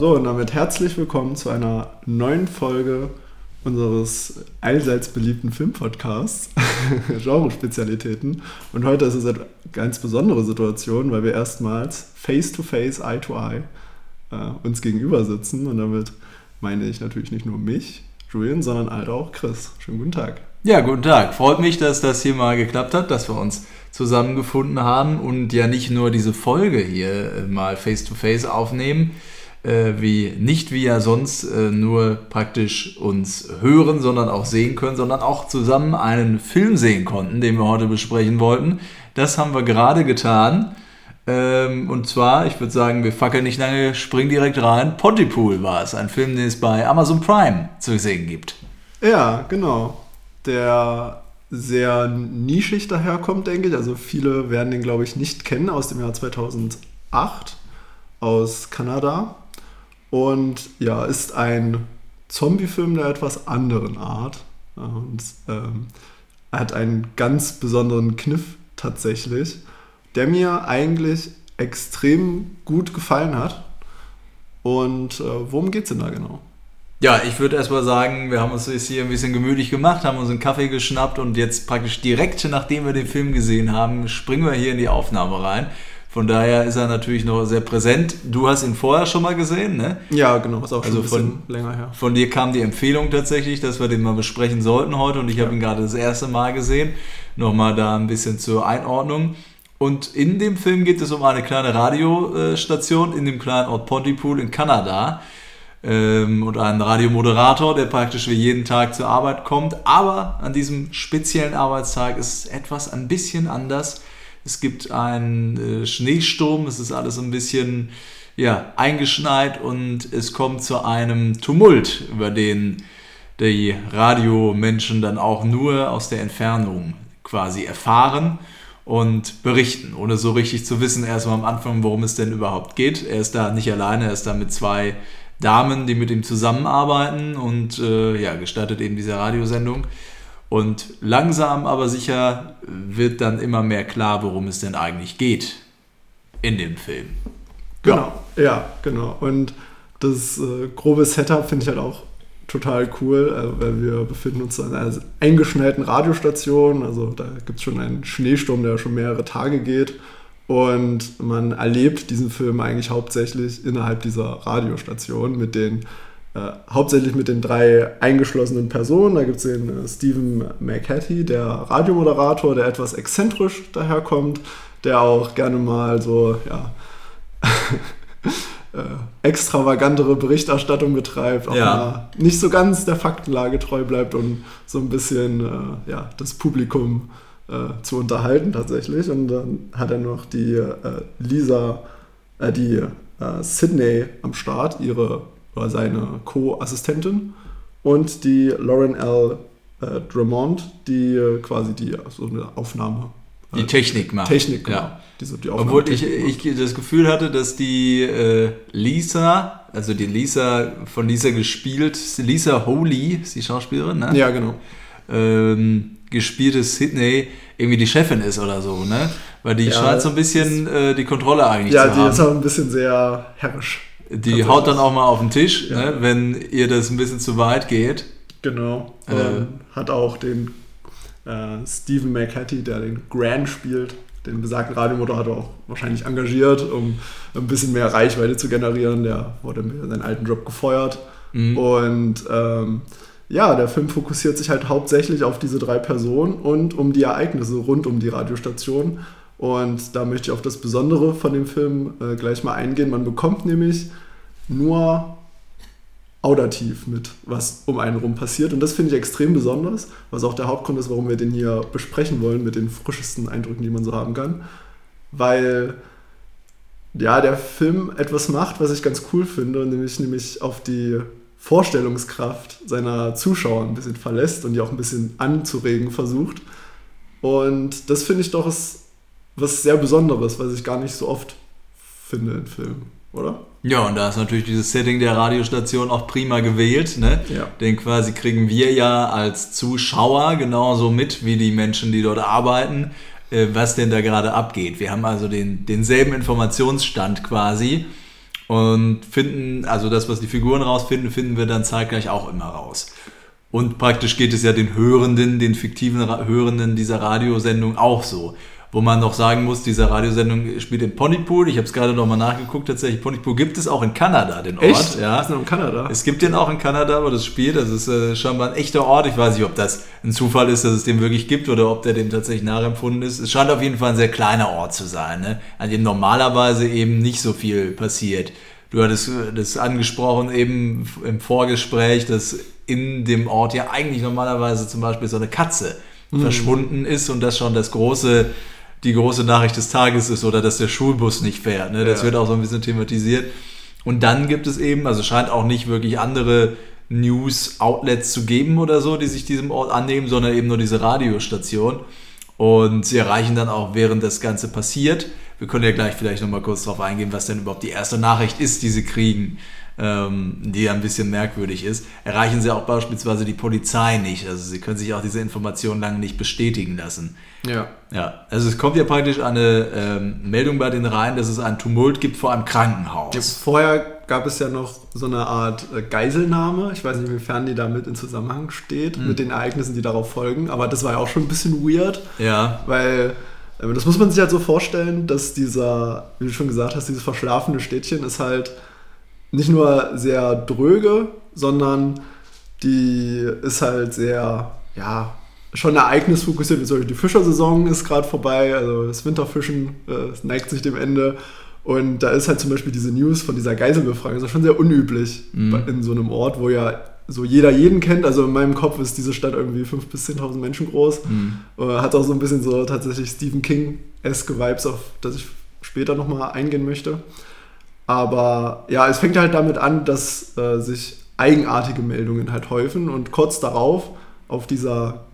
So, und damit herzlich willkommen zu einer neuen Folge unseres allseits beliebten Filmpodcasts, Genre-Spezialitäten. Und heute ist es eine ganz besondere Situation, weil wir erstmals face-to-face, eye-to-eye äh, uns gegenüber sitzen. Und damit meine ich natürlich nicht nur mich, Julian, sondern halt auch Chris. Schönen guten Tag. Ja, guten Tag. Freut mich, dass das hier mal geklappt hat, dass wir uns zusammengefunden haben und ja nicht nur diese Folge hier mal face-to-face -face aufnehmen, äh, wie nicht wie ja sonst äh, nur praktisch uns hören, sondern auch sehen können, sondern auch zusammen einen Film sehen konnten, den wir heute besprechen wollten. Das haben wir gerade getan. Ähm, und zwar, ich würde sagen, wir fackeln nicht lange, springen direkt rein. Pontypool war es, ein Film, den es bei Amazon Prime zu sehen gibt. Ja, genau. Der sehr nischig daherkommt, denke ich. Also viele werden den, glaube ich, nicht kennen aus dem Jahr 2008 aus Kanada. Und ja, ist ein Zombie-Film der etwas anderen Art. Und ähm, hat einen ganz besonderen Kniff tatsächlich, der mir eigentlich extrem gut gefallen hat. Und äh, worum geht es denn da genau? Ja, ich würde erstmal sagen, wir haben uns jetzt hier ein bisschen gemütlich gemacht, haben uns einen Kaffee geschnappt und jetzt praktisch direkt, nachdem wir den Film gesehen haben, springen wir hier in die Aufnahme rein. Von daher ist er natürlich noch sehr präsent. Du hast ihn vorher schon mal gesehen, ne? Ja, genau, ist auch schon also ein bisschen von, länger her. Von dir kam die Empfehlung tatsächlich, dass wir den mal besprechen sollten heute und ich ja. habe ihn gerade das erste Mal gesehen. Nochmal da ein bisschen zur Einordnung. Und in dem Film geht es um eine kleine Radiostation in dem kleinen Ort Pontypool in Kanada ähm, und einen Radiomoderator, der praktisch wie jeden Tag zur Arbeit kommt. Aber an diesem speziellen Arbeitstag ist etwas ein bisschen anders. Es gibt einen äh, Schneesturm, es ist alles ein bisschen ja, eingeschneit und es kommt zu einem Tumult, über den die Radiomenschen dann auch nur aus der Entfernung quasi erfahren und berichten, ohne so richtig zu wissen, erstmal am Anfang, worum es denn überhaupt geht. Er ist da nicht alleine, er ist da mit zwei Damen, die mit ihm zusammenarbeiten und äh, ja, gestartet eben diese Radiosendung. Und langsam aber sicher wird dann immer mehr klar, worum es denn eigentlich geht in dem Film. Genau, ja, genau. Und das äh, grobe Setup finde ich halt auch total cool, äh, weil wir befinden uns an einer eingeschneiten Radiostation. Also da gibt es schon einen Schneesturm, der schon mehrere Tage geht. Und man erlebt diesen Film eigentlich hauptsächlich innerhalb dieser Radiostation mit den äh, hauptsächlich mit den drei eingeschlossenen Personen. Da gibt es den äh, Stephen McHattie, der Radiomoderator, der etwas exzentrisch daherkommt, der auch gerne mal so ja, äh, extravagantere Berichterstattung betreibt, auch ja. nicht so ganz der Faktenlage treu bleibt und so ein bisschen äh, ja, das Publikum äh, zu unterhalten tatsächlich. Und dann hat er noch die Lisa, die Sydney am Start, ihre oder seine Co-Assistentin und die Lauren L. Äh, Drummond, die äh, quasi die so eine Aufnahme die Technik macht. Technik, genau. ja. Die so die Obwohl ich, ich das Gefühl hatte, dass die äh, Lisa, also die Lisa von Lisa gespielt, Lisa Holy, ist die Schauspielerin, ne? Ja, genau. Ähm, gespielte Sydney irgendwie die Chefin ist oder so, ne? Weil die ja, scheint so ein bisschen äh, die Kontrolle eigentlich ja, zu haben. Ja, die ist auch ein bisschen sehr herrisch. Die haut dann auch mal auf den Tisch, ja. ne, wenn ihr das ein bisschen zu weit geht. Genau. Äh, hat auch den äh, Stephen McHattie, der den Grant spielt, den besagten Radiomotor hat er auch wahrscheinlich engagiert, um ein bisschen mehr Reichweite zu generieren. Der wurde mit seinen alten Job gefeuert. Mhm. Und ähm, ja, der Film fokussiert sich halt hauptsächlich auf diese drei Personen und um die Ereignisse rund um die Radiostation. Und da möchte ich auf das Besondere von dem Film äh, gleich mal eingehen. Man bekommt nämlich nur audativ mit, was um einen rum passiert. Und das finde ich extrem besonders, was auch der Hauptgrund ist, warum wir den hier besprechen wollen mit den frischesten Eindrücken, die man so haben kann. Weil ja, der Film etwas macht, was ich ganz cool finde, nämlich, nämlich auf die Vorstellungskraft seiner Zuschauer ein bisschen verlässt und die auch ein bisschen anzuregen versucht. Und das finde ich doch ist was sehr Besonderes, was ich gar nicht so oft finde in Filmen, oder? Ja, und da ist natürlich dieses Setting der Radiostation auch prima gewählt. Ne? Ja. Den quasi kriegen wir ja als Zuschauer genauso mit wie die Menschen, die dort arbeiten, äh, was denn da gerade abgeht. Wir haben also den, denselben Informationsstand quasi und finden, also das, was die Figuren rausfinden, finden wir dann zeitgleich auch immer raus. Und praktisch geht es ja den Hörenden, den fiktiven Hörenden dieser Radiosendung auch so. Wo man noch sagen muss, diese Radiosendung spielt in Pontypool. Ich habe es gerade noch mal nachgeguckt. Tatsächlich, Pontypool gibt es auch in Kanada, den Ort. Echt? Ja. Ist noch in Kanada? Es gibt den auch in Kanada, wo das spielt. Das ist äh, scheinbar ein echter Ort. Ich weiß nicht, ob das ein Zufall ist, dass es den wirklich gibt oder ob der dem tatsächlich nachempfunden ist. Es scheint auf jeden Fall ein sehr kleiner Ort zu sein, ne? an dem normalerweise eben nicht so viel passiert. Du hattest äh, das angesprochen eben im Vorgespräch, dass in dem Ort ja eigentlich normalerweise zum Beispiel so eine Katze mhm. verschwunden ist und das schon das große die große Nachricht des Tages ist oder dass der Schulbus nicht fährt. Ne? Das ja. wird auch so ein bisschen thematisiert. Und dann gibt es eben, also scheint auch nicht wirklich andere News-Outlets zu geben oder so, die sich diesem Ort annehmen, sondern eben nur diese Radiostation. Und sie erreichen dann auch, während das Ganze passiert, wir können ja gleich vielleicht nochmal kurz darauf eingehen, was denn überhaupt die erste Nachricht ist, die sie kriegen ähm, die ja ein bisschen merkwürdig ist, erreichen sie auch beispielsweise die Polizei nicht. Also sie können sich auch diese Informationen lange nicht bestätigen lassen. Ja. Ja, also es kommt ja praktisch eine ähm, Meldung bei den Reihen, dass es einen Tumult gibt vor einem Krankenhaus. Ja, vorher gab es ja noch so eine Art äh, Geiselnahme. Ich weiß nicht, inwiefern die damit in Zusammenhang steht, mhm. mit den Ereignissen, die darauf folgen. Aber das war ja auch schon ein bisschen weird. Ja. Weil äh, das muss man sich halt so vorstellen, dass dieser, wie du schon gesagt hast, dieses verschlafene Städtchen ist halt nicht nur sehr dröge, sondern die ist halt sehr, ja, schon ereignisfokussiert. Zum Beispiel die Fischersaison ist gerade vorbei, also das Winterfischen äh, neigt sich dem Ende. Und da ist halt zum Beispiel diese News von dieser Geiselbefreiung, das ist schon sehr unüblich mhm. in so einem Ort, wo ja so jeder jeden kennt. Also in meinem Kopf ist diese Stadt irgendwie 5.000 bis 10.000 Menschen groß. Mhm. Hat auch so ein bisschen so tatsächlich Stephen King-esque Vibes, auf das ich später nochmal eingehen möchte. Aber ja, es fängt halt damit an, dass äh, sich eigenartige Meldungen halt häufen und kurz darauf auf dieser,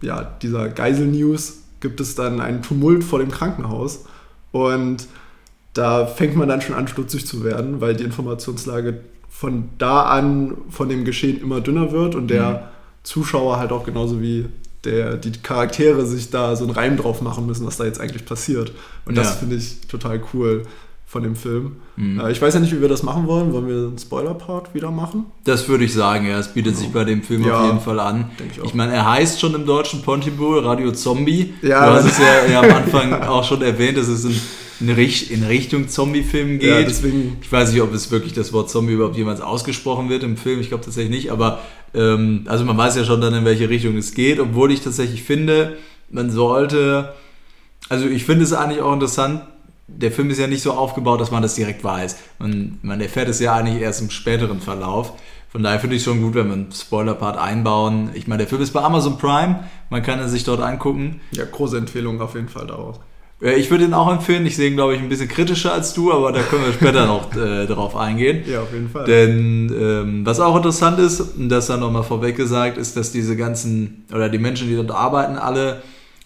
ja, dieser Geisel-News gibt es dann einen Tumult vor dem Krankenhaus und da fängt man dann schon an, stutzig zu werden, weil die Informationslage von da an von dem Geschehen immer dünner wird und der mhm. Zuschauer halt auch genauso wie der, die Charaktere sich da so einen Reim drauf machen müssen, was da jetzt eigentlich passiert. Und das finde ich total cool von dem Film. Mhm. Äh, ich weiß ja nicht, wie wir das machen wollen. Wollen wir einen Spoiler-Part wieder machen? Das würde ich sagen, ja. Es bietet genau. sich bei dem Film ja, auf jeden Fall an. Ich, ich, meine, er heißt schon im deutschen Pontypool Radio Zombie. Ja. Du hast es ja, ja am Anfang auch schon erwähnt, dass es in, in, in Richtung Zombie-Film geht. Ja, deswegen. Ich weiß nicht, ob es wirklich das Wort Zombie überhaupt jemals ausgesprochen wird im Film. Ich glaube tatsächlich nicht. Aber ähm, also man weiß ja schon dann, in welche Richtung es geht. Obwohl ich tatsächlich finde, man sollte... Also ich finde es eigentlich auch interessant, der Film ist ja nicht so aufgebaut, dass man das direkt weiß. Man, man erfährt es ja eigentlich erst im späteren Verlauf. Von daher finde ich es schon gut, wenn wir einen Spoiler-Part einbauen. Ich meine, der Film ist bei Amazon Prime, man kann ihn sich dort angucken. Ja, große Empfehlung auf jeden Fall daraus. Ich würde ihn auch empfehlen. Ich sehe ihn, glaube ich, ein bisschen kritischer als du, aber da können wir später noch äh, darauf eingehen. Ja, auf jeden Fall. Denn ähm, was auch interessant ist, und das dann nochmal vorweg gesagt, ist, dass diese ganzen, oder die Menschen, die dort arbeiten, alle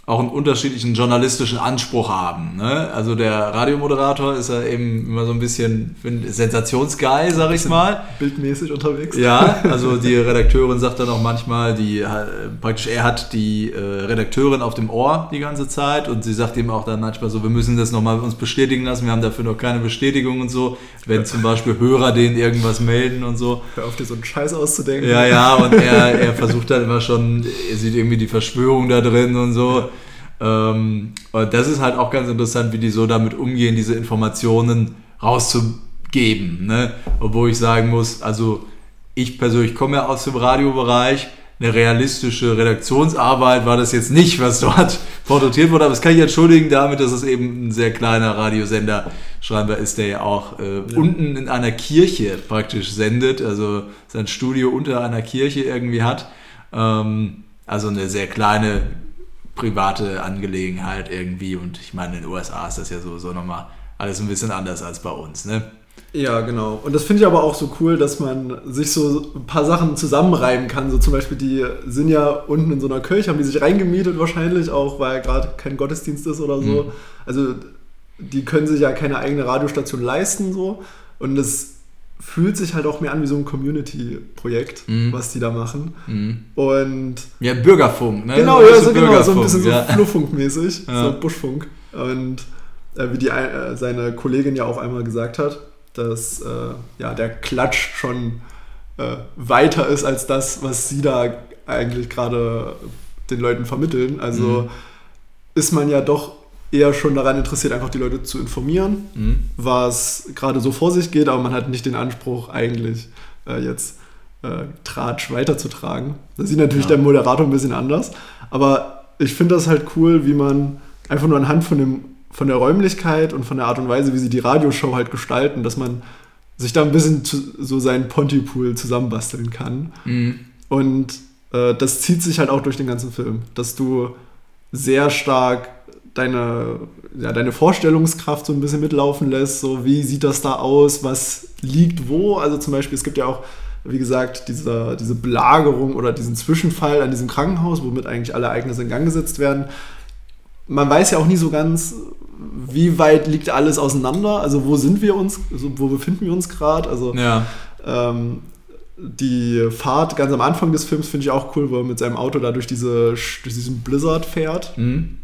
auch einen unterschiedlichen journalistischen Anspruch haben. Ne? Also der Radiomoderator ist ja eben immer so ein bisschen Sensationsgeil, sag ich mal. Bildmäßig unterwegs. Ja, also die Redakteurin sagt dann auch manchmal, die praktisch er hat die äh, Redakteurin auf dem Ohr die ganze Zeit und sie sagt ihm auch dann manchmal so, wir müssen das nochmal uns bestätigen lassen, wir haben dafür noch keine Bestätigung und so, wenn zum Beispiel Hörer denen irgendwas melden und so. Hör auf dir so einen Scheiß auszudenken. Ja, ja, und er, er versucht dann immer schon, er sieht irgendwie die Verschwörung da drin und so. Ähm, und das ist halt auch ganz interessant, wie die so damit umgehen, diese Informationen rauszugeben. Ne? Obwohl ich sagen muss, also ich persönlich komme ja aus dem Radiobereich, eine realistische Redaktionsarbeit war das jetzt nicht, was dort porträtiert wurde, aber das kann ich entschuldigen damit, dass es eben ein sehr kleiner Radiosender scheinbar ist, der ja auch äh, ja. unten in einer Kirche praktisch sendet, also sein Studio unter einer Kirche irgendwie hat. Ähm, also eine sehr kleine private Angelegenheit irgendwie. Und ich meine, in den USA ist das ja sowieso nochmal alles ein bisschen anders als bei uns, ne? Ja, genau. Und das finde ich aber auch so cool, dass man sich so ein paar Sachen zusammenreiben kann. So zum Beispiel, die sind ja unten in so einer Kirche, haben die sich reingemietet wahrscheinlich, auch weil gerade kein Gottesdienst ist oder so. Mhm. Also die können sich ja keine eigene Radiostation leisten so. Und das fühlt sich halt auch mehr an wie so ein Community-Projekt, mhm. was die da machen. Mhm. Und ja, Bürgerfunk, ne? Genau, ja, so, genau, so ein bisschen so ja. Flurfunkmäßig, ja. so Buschfunk. Und äh, wie die, äh, seine Kollegin ja auch einmal gesagt hat, dass äh, ja, der Klatsch schon äh, weiter ist als das, was sie da eigentlich gerade den Leuten vermitteln. Also mhm. ist man ja doch eher schon daran interessiert, einfach die Leute zu informieren, mhm. was gerade so vor sich geht, aber man hat nicht den Anspruch, eigentlich äh, jetzt äh, Tratsch weiterzutragen. Das sieht natürlich ja. der Moderator ein bisschen anders, aber ich finde das halt cool, wie man einfach nur anhand von, dem, von der Räumlichkeit und von der Art und Weise, wie sie die Radioshow halt gestalten, dass man sich da ein bisschen zu, so seinen Pontypool zusammenbasteln kann. Mhm. Und äh, das zieht sich halt auch durch den ganzen Film, dass du sehr stark deine, ja, deine Vorstellungskraft so ein bisschen mitlaufen lässt. So, wie sieht das da aus? Was liegt wo? Also zum Beispiel, es gibt ja auch, wie gesagt, diese, diese Belagerung oder diesen Zwischenfall an diesem Krankenhaus, womit eigentlich alle Ereignisse in Gang gesetzt werden. Man weiß ja auch nie so ganz, wie weit liegt alles auseinander? Also wo sind wir uns, also wo befinden wir uns gerade? Also ja. ähm, die Fahrt ganz am Anfang des Films finde ich auch cool, wo er mit seinem Auto da durch, diese, durch diesen Blizzard fährt. Mhm.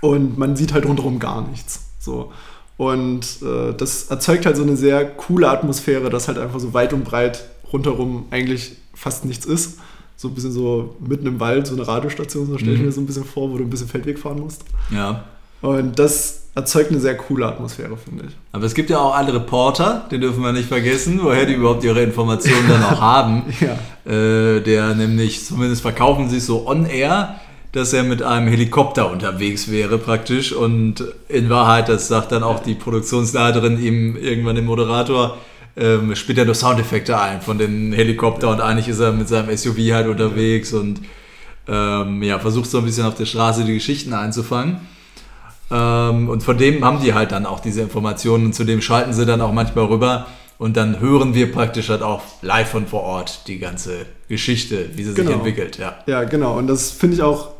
Und man sieht halt rundherum gar nichts. So. Und äh, das erzeugt halt so eine sehr coole Atmosphäre, dass halt einfach so weit und breit rundherum eigentlich fast nichts ist. So ein bisschen so mitten im Wald, so eine Radiostation, so stelle ich mhm. mir so ein bisschen vor, wo du ein bisschen Feldweg fahren musst. Ja. Und das erzeugt eine sehr coole Atmosphäre, finde ich. Aber es gibt ja auch alle Reporter, den dürfen wir nicht vergessen, woher die überhaupt ihre Informationen dann auch haben. Ja. Äh, der nämlich, zumindest verkaufen sie es so on-air, dass er mit einem Helikopter unterwegs wäre praktisch und in Wahrheit, das sagt dann auch die Produktionsleiterin ihm irgendwann dem Moderator, ähm, spielt er nur Soundeffekte ein von dem Helikopter und eigentlich ist er mit seinem SUV halt unterwegs und ähm, ja, versucht so ein bisschen auf der Straße die Geschichten einzufangen. Ähm, und von dem haben die halt dann auch diese Informationen und zu dem schalten sie dann auch manchmal rüber. Und dann hören wir praktisch halt auch live von vor Ort die ganze Geschichte, wie sie genau. sich entwickelt. Ja. ja, genau. Und das finde ich auch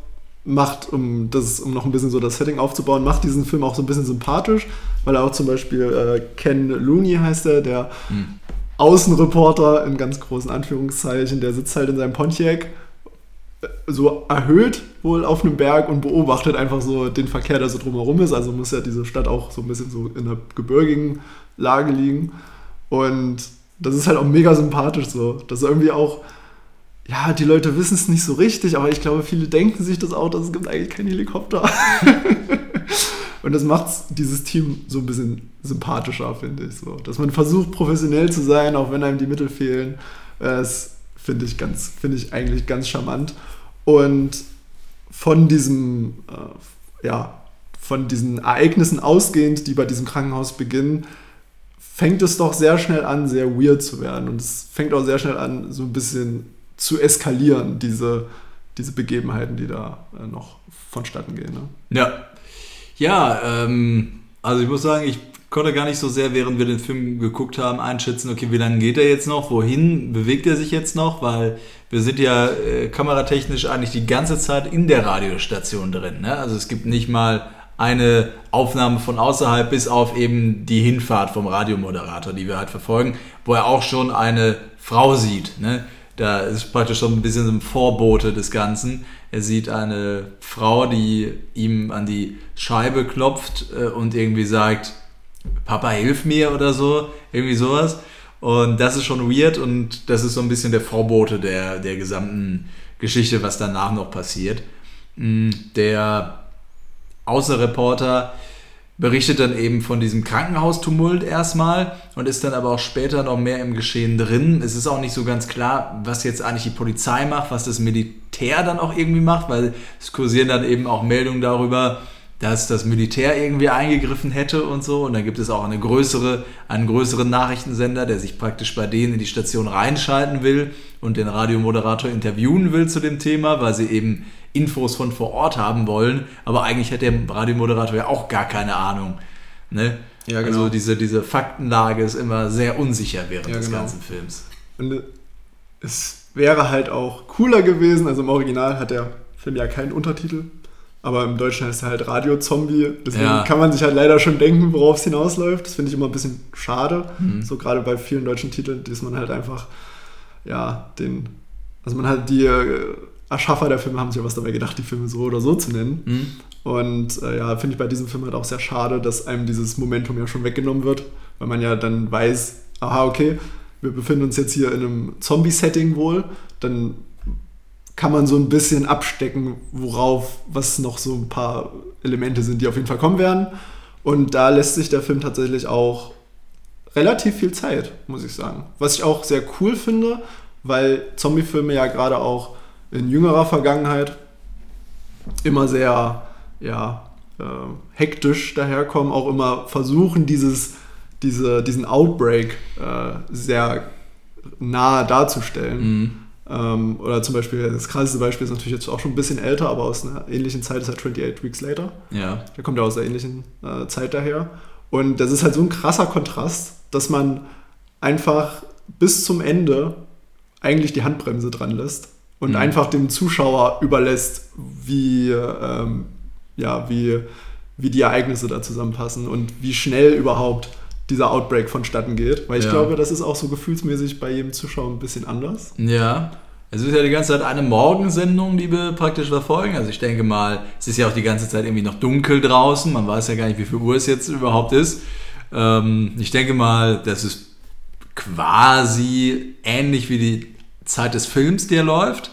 macht, um das, um noch ein bisschen so das Setting aufzubauen, macht diesen Film auch so ein bisschen sympathisch, weil er auch zum Beispiel äh, Ken Looney heißt er, der hm. Außenreporter in ganz großen Anführungszeichen, der sitzt halt in seinem Pontiac so erhöht wohl auf einem Berg und beobachtet einfach so den Verkehr, der so drumherum ist. Also muss ja diese Stadt auch so ein bisschen so in einer gebirgigen Lage liegen. Und das ist halt auch mega sympathisch so. Das ist irgendwie auch, ja, die Leute wissen es nicht so richtig, aber ich glaube, viele denken sich das auch, dass es gibt eigentlich keinen Helikopter. und das macht dieses Team so ein bisschen sympathischer, finde ich. So. Dass man versucht, professionell zu sein, auch wenn einem die Mittel fehlen. Es Finde ich, find ich eigentlich ganz charmant. Und von diesem, äh, ja, von diesen Ereignissen ausgehend, die bei diesem Krankenhaus beginnen, fängt es doch sehr schnell an, sehr weird zu werden. Und es fängt auch sehr schnell an, so ein bisschen zu eskalieren, diese, diese Begebenheiten, die da äh, noch vonstatten gehen. Ne? Ja. Ja, ähm, also ich muss sagen, ich konnte gar nicht so sehr, während wir den Film geguckt haben, einschätzen, okay, wie lange geht er jetzt noch, wohin bewegt er sich jetzt noch, weil wir sind ja äh, kameratechnisch eigentlich die ganze Zeit in der Radiostation drin. Ne? Also es gibt nicht mal eine Aufnahme von außerhalb, bis auf eben die Hinfahrt vom Radiomoderator, die wir halt verfolgen, wo er auch schon eine Frau sieht. Ne? Da ist praktisch schon ein bisschen so ein Vorbote des Ganzen. Er sieht eine Frau, die ihm an die Scheibe klopft äh, und irgendwie sagt, Papa, hilf mir oder so, irgendwie sowas. Und das ist schon weird und das ist so ein bisschen der Vorbote der, der gesamten Geschichte, was danach noch passiert. Mm, der Außenreporter berichtet dann eben von diesem Krankenhaustumult erstmal und ist dann aber auch später noch mehr im Geschehen drin. Es ist auch nicht so ganz klar, was jetzt eigentlich die Polizei macht, was das Militär dann auch irgendwie macht, weil es kursieren dann eben auch Meldungen darüber, dass das Militär irgendwie eingegriffen hätte und so. Und dann gibt es auch eine größere, einen größeren Nachrichtensender, der sich praktisch bei denen in die Station reinschalten will und den Radiomoderator interviewen will zu dem Thema, weil sie eben Infos von vor Ort haben wollen. Aber eigentlich hat der Radiomoderator ja auch gar keine Ahnung. Ne? Ja, genau. Also diese, diese Faktenlage ist immer sehr unsicher während ja, des genau. ganzen Films. Und es wäre halt auch cooler gewesen, also im Original hat der Film ja keinen Untertitel, aber im Deutschen heißt er halt Radio-Zombie. Deswegen ja. kann man sich halt leider schon denken, worauf es hinausläuft. Das finde ich immer ein bisschen schade. Mhm. So gerade bei vielen deutschen Titeln, dass man halt einfach, ja, den. Also man hat die äh, Erschaffer der Filme haben sich ja was dabei gedacht, die Filme so oder so zu nennen. Mhm. Und äh, ja, finde ich bei diesem Film halt auch sehr schade, dass einem dieses Momentum ja schon weggenommen wird, weil man ja dann weiß, aha, okay, wir befinden uns jetzt hier in einem Zombie-Setting wohl, dann kann man so ein bisschen abstecken, worauf, was noch so ein paar Elemente sind, die auf jeden Fall kommen werden. Und da lässt sich der Film tatsächlich auch relativ viel Zeit, muss ich sagen. Was ich auch sehr cool finde, weil Zombie-Filme ja gerade auch in jüngerer Vergangenheit immer sehr ja, äh, hektisch daherkommen, auch immer versuchen, dieses, diese, diesen Outbreak äh, sehr nahe darzustellen. Mhm. Ähm, oder zum Beispiel, das krasseste Beispiel ist natürlich jetzt auch schon ein bisschen älter, aber aus einer ähnlichen Zeit ist halt 28 Weeks Later. Ja. Der kommt ja aus der ähnlichen äh, Zeit daher. Und das ist halt so ein krasser Kontrast, dass man einfach bis zum Ende eigentlich die Handbremse dran lässt und mhm. einfach dem Zuschauer überlässt, wie, ähm, ja, wie, wie die Ereignisse da zusammenpassen und wie schnell überhaupt dieser Outbreak vonstatten geht. Weil ich ja. glaube, das ist auch so gefühlsmäßig bei jedem Zuschauer ein bisschen anders. Ja. Es ist ja die ganze Zeit eine Morgensendung, die wir praktisch verfolgen. Also ich denke mal, es ist ja auch die ganze Zeit irgendwie noch dunkel draußen. Man weiß ja gar nicht, wie viel Uhr es jetzt überhaupt ist. Ähm, ich denke mal, das ist quasi ähnlich wie die Zeit des Films, der läuft.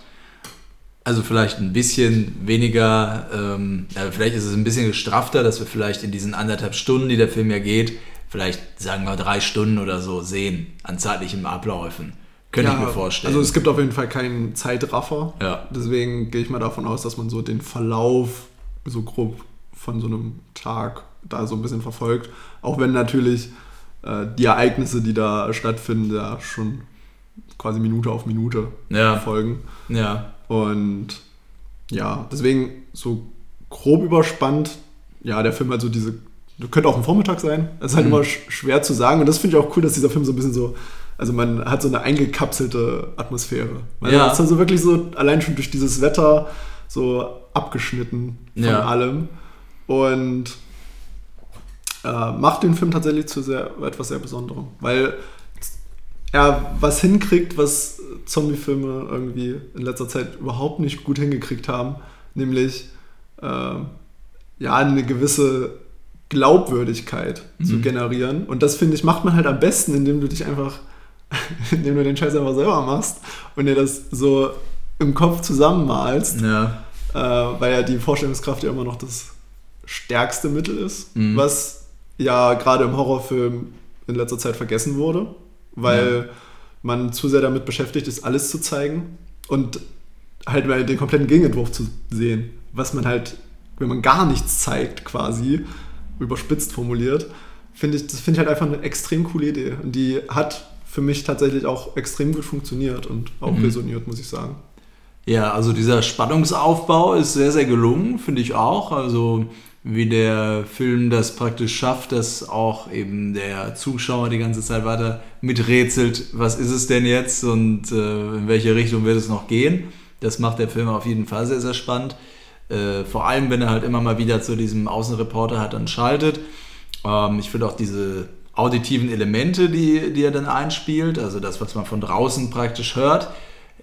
Also vielleicht ein bisschen weniger, ähm, ja, vielleicht ist es ein bisschen gestrafter, dass wir vielleicht in diesen anderthalb Stunden, die der Film ja geht, vielleicht sagen wir drei Stunden oder so sehen an zeitlichen Abläufen. Könnte ja, ich mir vorstellen. Also es gibt auf jeden Fall keinen Zeitraffer. Ja. Deswegen gehe ich mal davon aus, dass man so den Verlauf so grob von so einem Tag da so ein bisschen verfolgt. Auch wenn natürlich äh, die Ereignisse, die da stattfinden, ja schon quasi Minute auf Minute ja. folgen. Ja. Und ja, deswegen so grob überspannt, ja, der Film halt so diese, könnte auch ein Vormittag sein. Das ist halt mhm. immer schwer zu sagen. Und das finde ich auch cool, dass dieser Film so ein bisschen so, also man hat so eine eingekapselte Atmosphäre. Man ja. ist also wirklich so allein schon durch dieses Wetter so abgeschnitten von ja. allem. Und äh, macht den Film tatsächlich zu sehr, etwas sehr Besonderem. Weil er was hinkriegt, was Zombie-Filme irgendwie in letzter Zeit überhaupt nicht gut hingekriegt haben, nämlich äh, ja eine gewisse Glaubwürdigkeit mhm. zu generieren. Und das finde ich macht man halt am besten, indem du dich einfach, indem du den Scheiß einfach selber machst und dir das so im Kopf zusammenmalst, ja. äh, weil ja die Vorstellungskraft ja immer noch das stärkste Mittel ist, mhm. was ja gerade im Horrorfilm in letzter Zeit vergessen wurde weil ja. man zu sehr damit beschäftigt ist, alles zu zeigen und halt mal den kompletten Gegenentwurf zu sehen, was man halt, wenn man gar nichts zeigt, quasi, überspitzt formuliert, finde ich, das finde ich halt einfach eine extrem coole Idee. Und die hat für mich tatsächlich auch extrem gut funktioniert und auch mhm. resoniert, muss ich sagen. Ja, also dieser Spannungsaufbau ist sehr, sehr gelungen, finde ich auch. Also wie der Film das praktisch schafft, dass auch eben der Zuschauer die ganze Zeit weiter miträtselt, was ist es denn jetzt und äh, in welche Richtung wird es noch gehen. Das macht der Film auf jeden Fall sehr, sehr spannend. Äh, vor allem, wenn er halt immer mal wieder zu diesem Außenreporter hat dann schaltet. Ähm, ich finde auch diese auditiven Elemente, die, die er dann einspielt, also das, was man von draußen praktisch hört.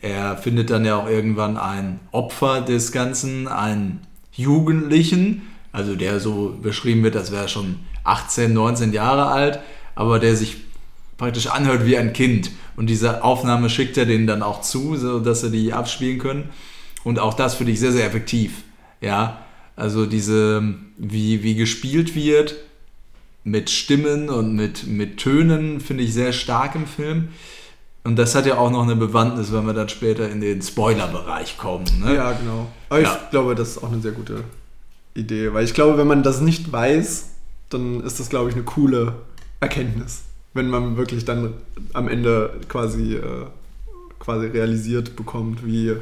Er findet dann ja auch irgendwann ein Opfer des Ganzen, einen Jugendlichen, also der so beschrieben wird, als wäre er schon 18, 19 Jahre alt, aber der sich praktisch anhört wie ein Kind. Und diese Aufnahme schickt er denen dann auch zu, sodass sie die abspielen können. Und auch das finde ich sehr, sehr effektiv. Ja, also diese, wie, wie gespielt wird mit Stimmen und mit, mit Tönen, finde ich sehr stark im Film. Und das hat ja auch noch eine Bewandtnis, wenn wir dann später in den Spoiler-Bereich kommen. Ne? Ja, genau. Aber ja. ich glaube, das ist auch eine sehr gute Idee. Weil ich glaube, wenn man das nicht weiß, dann ist das, glaube ich, eine coole Erkenntnis. Wenn man wirklich dann am Ende quasi, äh, quasi realisiert bekommt, wie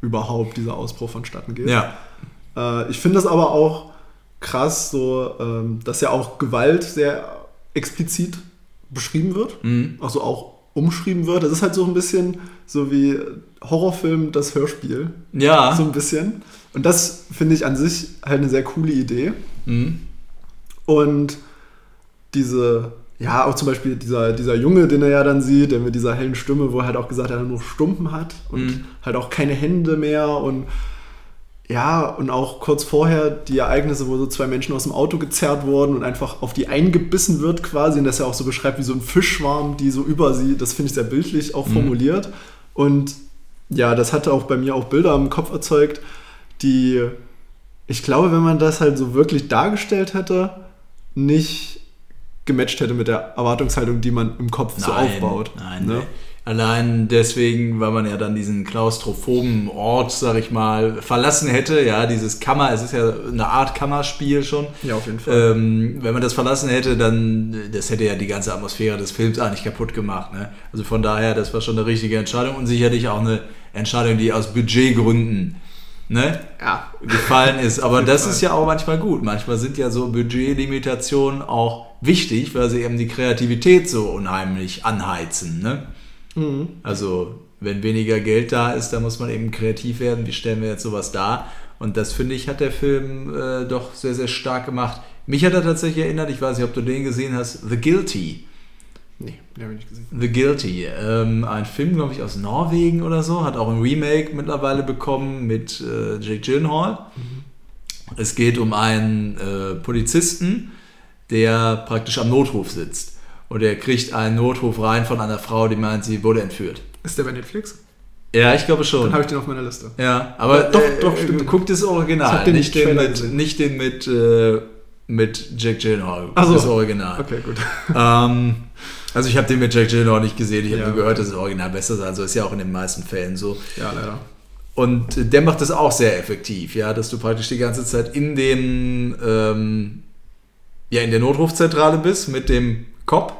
überhaupt dieser Ausbruch vonstatten geht. Ja. Äh, ich finde das aber auch krass, so, ähm, dass ja auch Gewalt sehr explizit beschrieben wird. Mhm. Also auch umschrieben wird. Das ist halt so ein bisschen so wie Horrorfilm das Hörspiel. Ja. So ein bisschen. Und das finde ich an sich halt eine sehr coole Idee. Mhm. Und diese, ja, auch zum Beispiel dieser, dieser Junge, den er ja dann sieht, der mit dieser hellen Stimme, wo er halt auch gesagt hat, er nur Stumpen hat und mhm. halt auch keine Hände mehr und ja, und auch kurz vorher die Ereignisse, wo so zwei Menschen aus dem Auto gezerrt wurden und einfach auf die eingebissen wird quasi und das ja auch so beschreibt wie so ein Fischschwarm, die so über sie, das finde ich sehr bildlich auch formuliert. Mhm. Und ja, das hatte auch bei mir auch Bilder im Kopf erzeugt, die, ich glaube, wenn man das halt so wirklich dargestellt hätte, nicht gematcht hätte mit der Erwartungshaltung, die man im Kopf nein, so aufbaut. Nein, ne? Allein deswegen, weil man ja dann diesen klaustrophoben Ort, sag ich mal, verlassen hätte. Ja, dieses Kammer, es ist ja eine Art Kammerspiel schon. Ja, auf jeden Fall. Ähm, wenn man das verlassen hätte, dann, das hätte ja die ganze Atmosphäre des Films eigentlich kaputt gemacht. Ne? Also von daher, das war schon eine richtige Entscheidung und sicherlich auch eine Entscheidung, die aus Budgetgründen ne, ja. gefallen ist. Aber das ist ja auch manchmal gut. Manchmal sind ja so Budgetlimitationen auch wichtig, weil sie eben die Kreativität so unheimlich anheizen. Ne? Mhm. Also, wenn weniger Geld da ist, dann muss man eben kreativ werden. Wie stellen wir jetzt sowas dar? Und das finde ich, hat der Film äh, doch sehr, sehr stark gemacht. Mich hat er tatsächlich erinnert, ich weiß nicht, ob du den gesehen hast, The Guilty. Nee, den habe ich nicht gesehen. The Guilty. Ähm, ein Film, glaube ich, aus Norwegen oder so. Hat auch ein Remake mittlerweile bekommen mit äh, Jake Gyllenhaal. Mhm. Es geht um einen äh, Polizisten, der praktisch am Notruf sitzt. Und er kriegt einen Notruf rein von einer Frau, die meint, sie wurde entführt. Ist der bei Netflix? Ja, ich glaube schon. Dann habe ich den auf meiner Liste. Ja, aber doch, äh, doch, stimmt. guck das Original, den nicht, den mit, nicht den mit, äh, mit Jack Gyllenhaal. Also das Original. Okay, gut. Ähm, also ich habe den mit Jack Gyllenhaal nicht gesehen. Ich habe ja, nur gehört, dass das Original besser ist. Also ist ja auch in den meisten Fällen so. Ja, leider. Und der macht das auch sehr effektiv, ja, dass du praktisch die ganze Zeit in dem ähm, ja in der Notrufzentrale bist mit dem Cop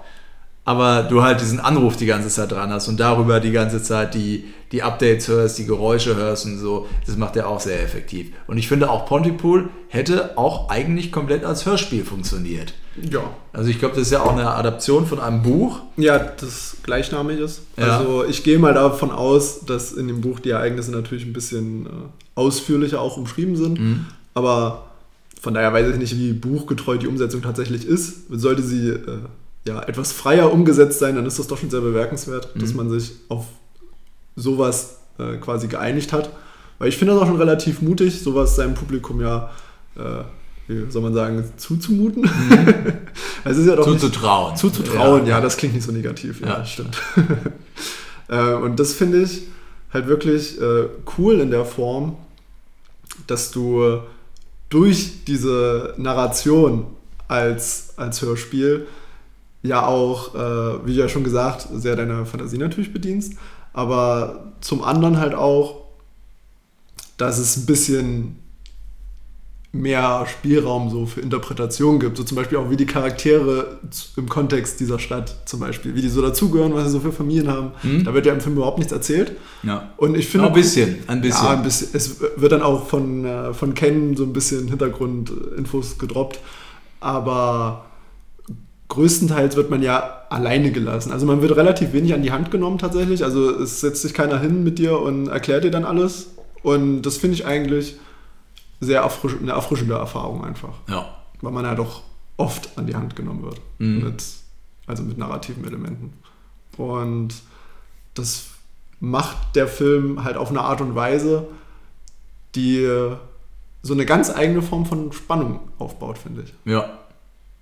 aber du halt diesen Anruf die ganze Zeit dran hast und darüber die ganze Zeit die, die Updates hörst, die Geräusche hörst und so, das macht er auch sehr effektiv. Und ich finde auch Pontypool hätte auch eigentlich komplett als Hörspiel funktioniert. Ja. Also ich glaube, das ist ja auch eine Adaption von einem Buch. Ja, das gleichnamig ist. Ja. Also ich gehe mal davon aus, dass in dem Buch die Ereignisse natürlich ein bisschen äh, ausführlicher auch umschrieben sind. Mhm. Aber von daher weiß ich nicht, wie buchgetreu die Umsetzung tatsächlich ist. Sollte sie äh, ja, etwas freier umgesetzt sein, dann ist das doch schon sehr bemerkenswert, mhm. dass man sich auf sowas äh, quasi geeinigt hat. Weil ich finde das auch schon relativ mutig, sowas seinem Publikum ja, äh, wie soll man sagen, zuzumuten. Mhm. es ist ja doch zuzutrauen. Nicht, zuzutrauen, ja. ja. das klingt nicht so negativ. Ja, ja. stimmt. äh, und das finde ich halt wirklich äh, cool in der Form, dass du durch diese Narration als, als Hörspiel ja auch, äh, wie ja schon gesagt, sehr deine Fantasie natürlich bedienst, aber zum anderen halt auch, dass es ein bisschen mehr Spielraum so für Interpretation gibt. So zum Beispiel auch, wie die Charaktere im Kontext dieser Stadt zum Beispiel, wie die so dazugehören, was sie so für Familien haben. Mhm. Da wird ja im Film überhaupt nichts erzählt. Ja. Und ich finde. Ein bisschen, ein bisschen. Ja, ein bisschen. Es wird dann auch von, äh, von Ken so ein bisschen Hintergrundinfos gedroppt. Aber größtenteils wird man ja alleine gelassen. Also man wird relativ wenig an die Hand genommen tatsächlich. Also es setzt sich keiner hin mit dir und erklärt dir dann alles. Und das finde ich eigentlich sehr erfrisch eine erfrischende Erfahrung einfach. Ja. Weil man ja doch oft an die Hand genommen wird. Mhm. Mit, also mit narrativen Elementen. Und das macht der Film halt auf eine Art und Weise, die so eine ganz eigene Form von Spannung aufbaut, finde ich. Ja.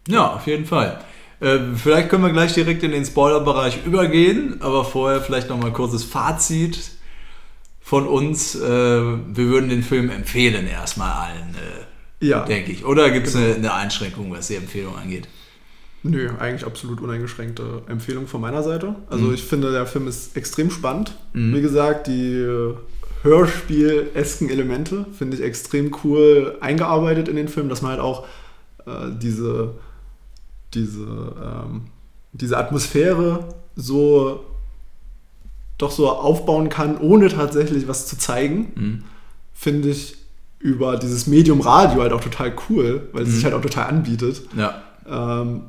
Ja, auf jeden Fall. Äh, vielleicht können wir gleich direkt in den Spoiler-Bereich übergehen, aber vorher vielleicht noch mal ein kurzes Fazit von uns. Äh, wir würden den Film empfehlen erstmal allen, äh, ja, denke ich. Oder gibt es genau. eine, eine, Einschränkung, was die Empfehlung angeht? Nö, eigentlich absolut uneingeschränkte Empfehlung von meiner Seite. Also mhm. ich finde, der Film ist extrem spannend. Mhm. Wie gesagt, die Hörspiel-esken Elemente finde ich extrem cool eingearbeitet in den Film, dass man halt auch äh, diese diese, ähm, diese Atmosphäre so doch so aufbauen kann, ohne tatsächlich was zu zeigen, mhm. finde ich über dieses Medium Radio halt auch total cool, weil es mhm. sich halt auch total anbietet. Ja. Ähm,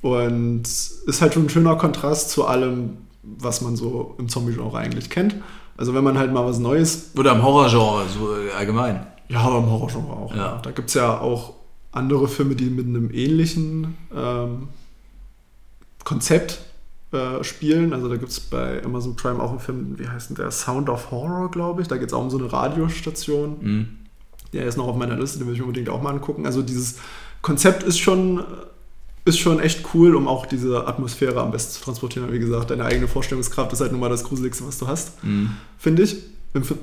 und ist halt schon ein schöner Kontrast zu allem, was man so im Zombie-Genre eigentlich kennt. Also wenn man halt mal was Neues... Oder im Horror-Genre, so allgemein. Ja, aber im Horror-Genre auch. Ja. Da gibt es ja auch andere Filme, die mit einem ähnlichen ähm, Konzept äh, spielen. Also da gibt es bei Amazon Prime auch einen Film, wie heißt denn der? Sound of Horror, glaube ich. Da geht es auch um so eine Radiostation. Mhm. der ist noch auf meiner Liste, den will ich unbedingt auch mal angucken. Also dieses Konzept ist schon, ist schon echt cool, um auch diese Atmosphäre am besten zu transportieren. Wie gesagt, deine eigene Vorstellungskraft ist halt nun mal das Gruseligste, was du hast, mhm. finde ich.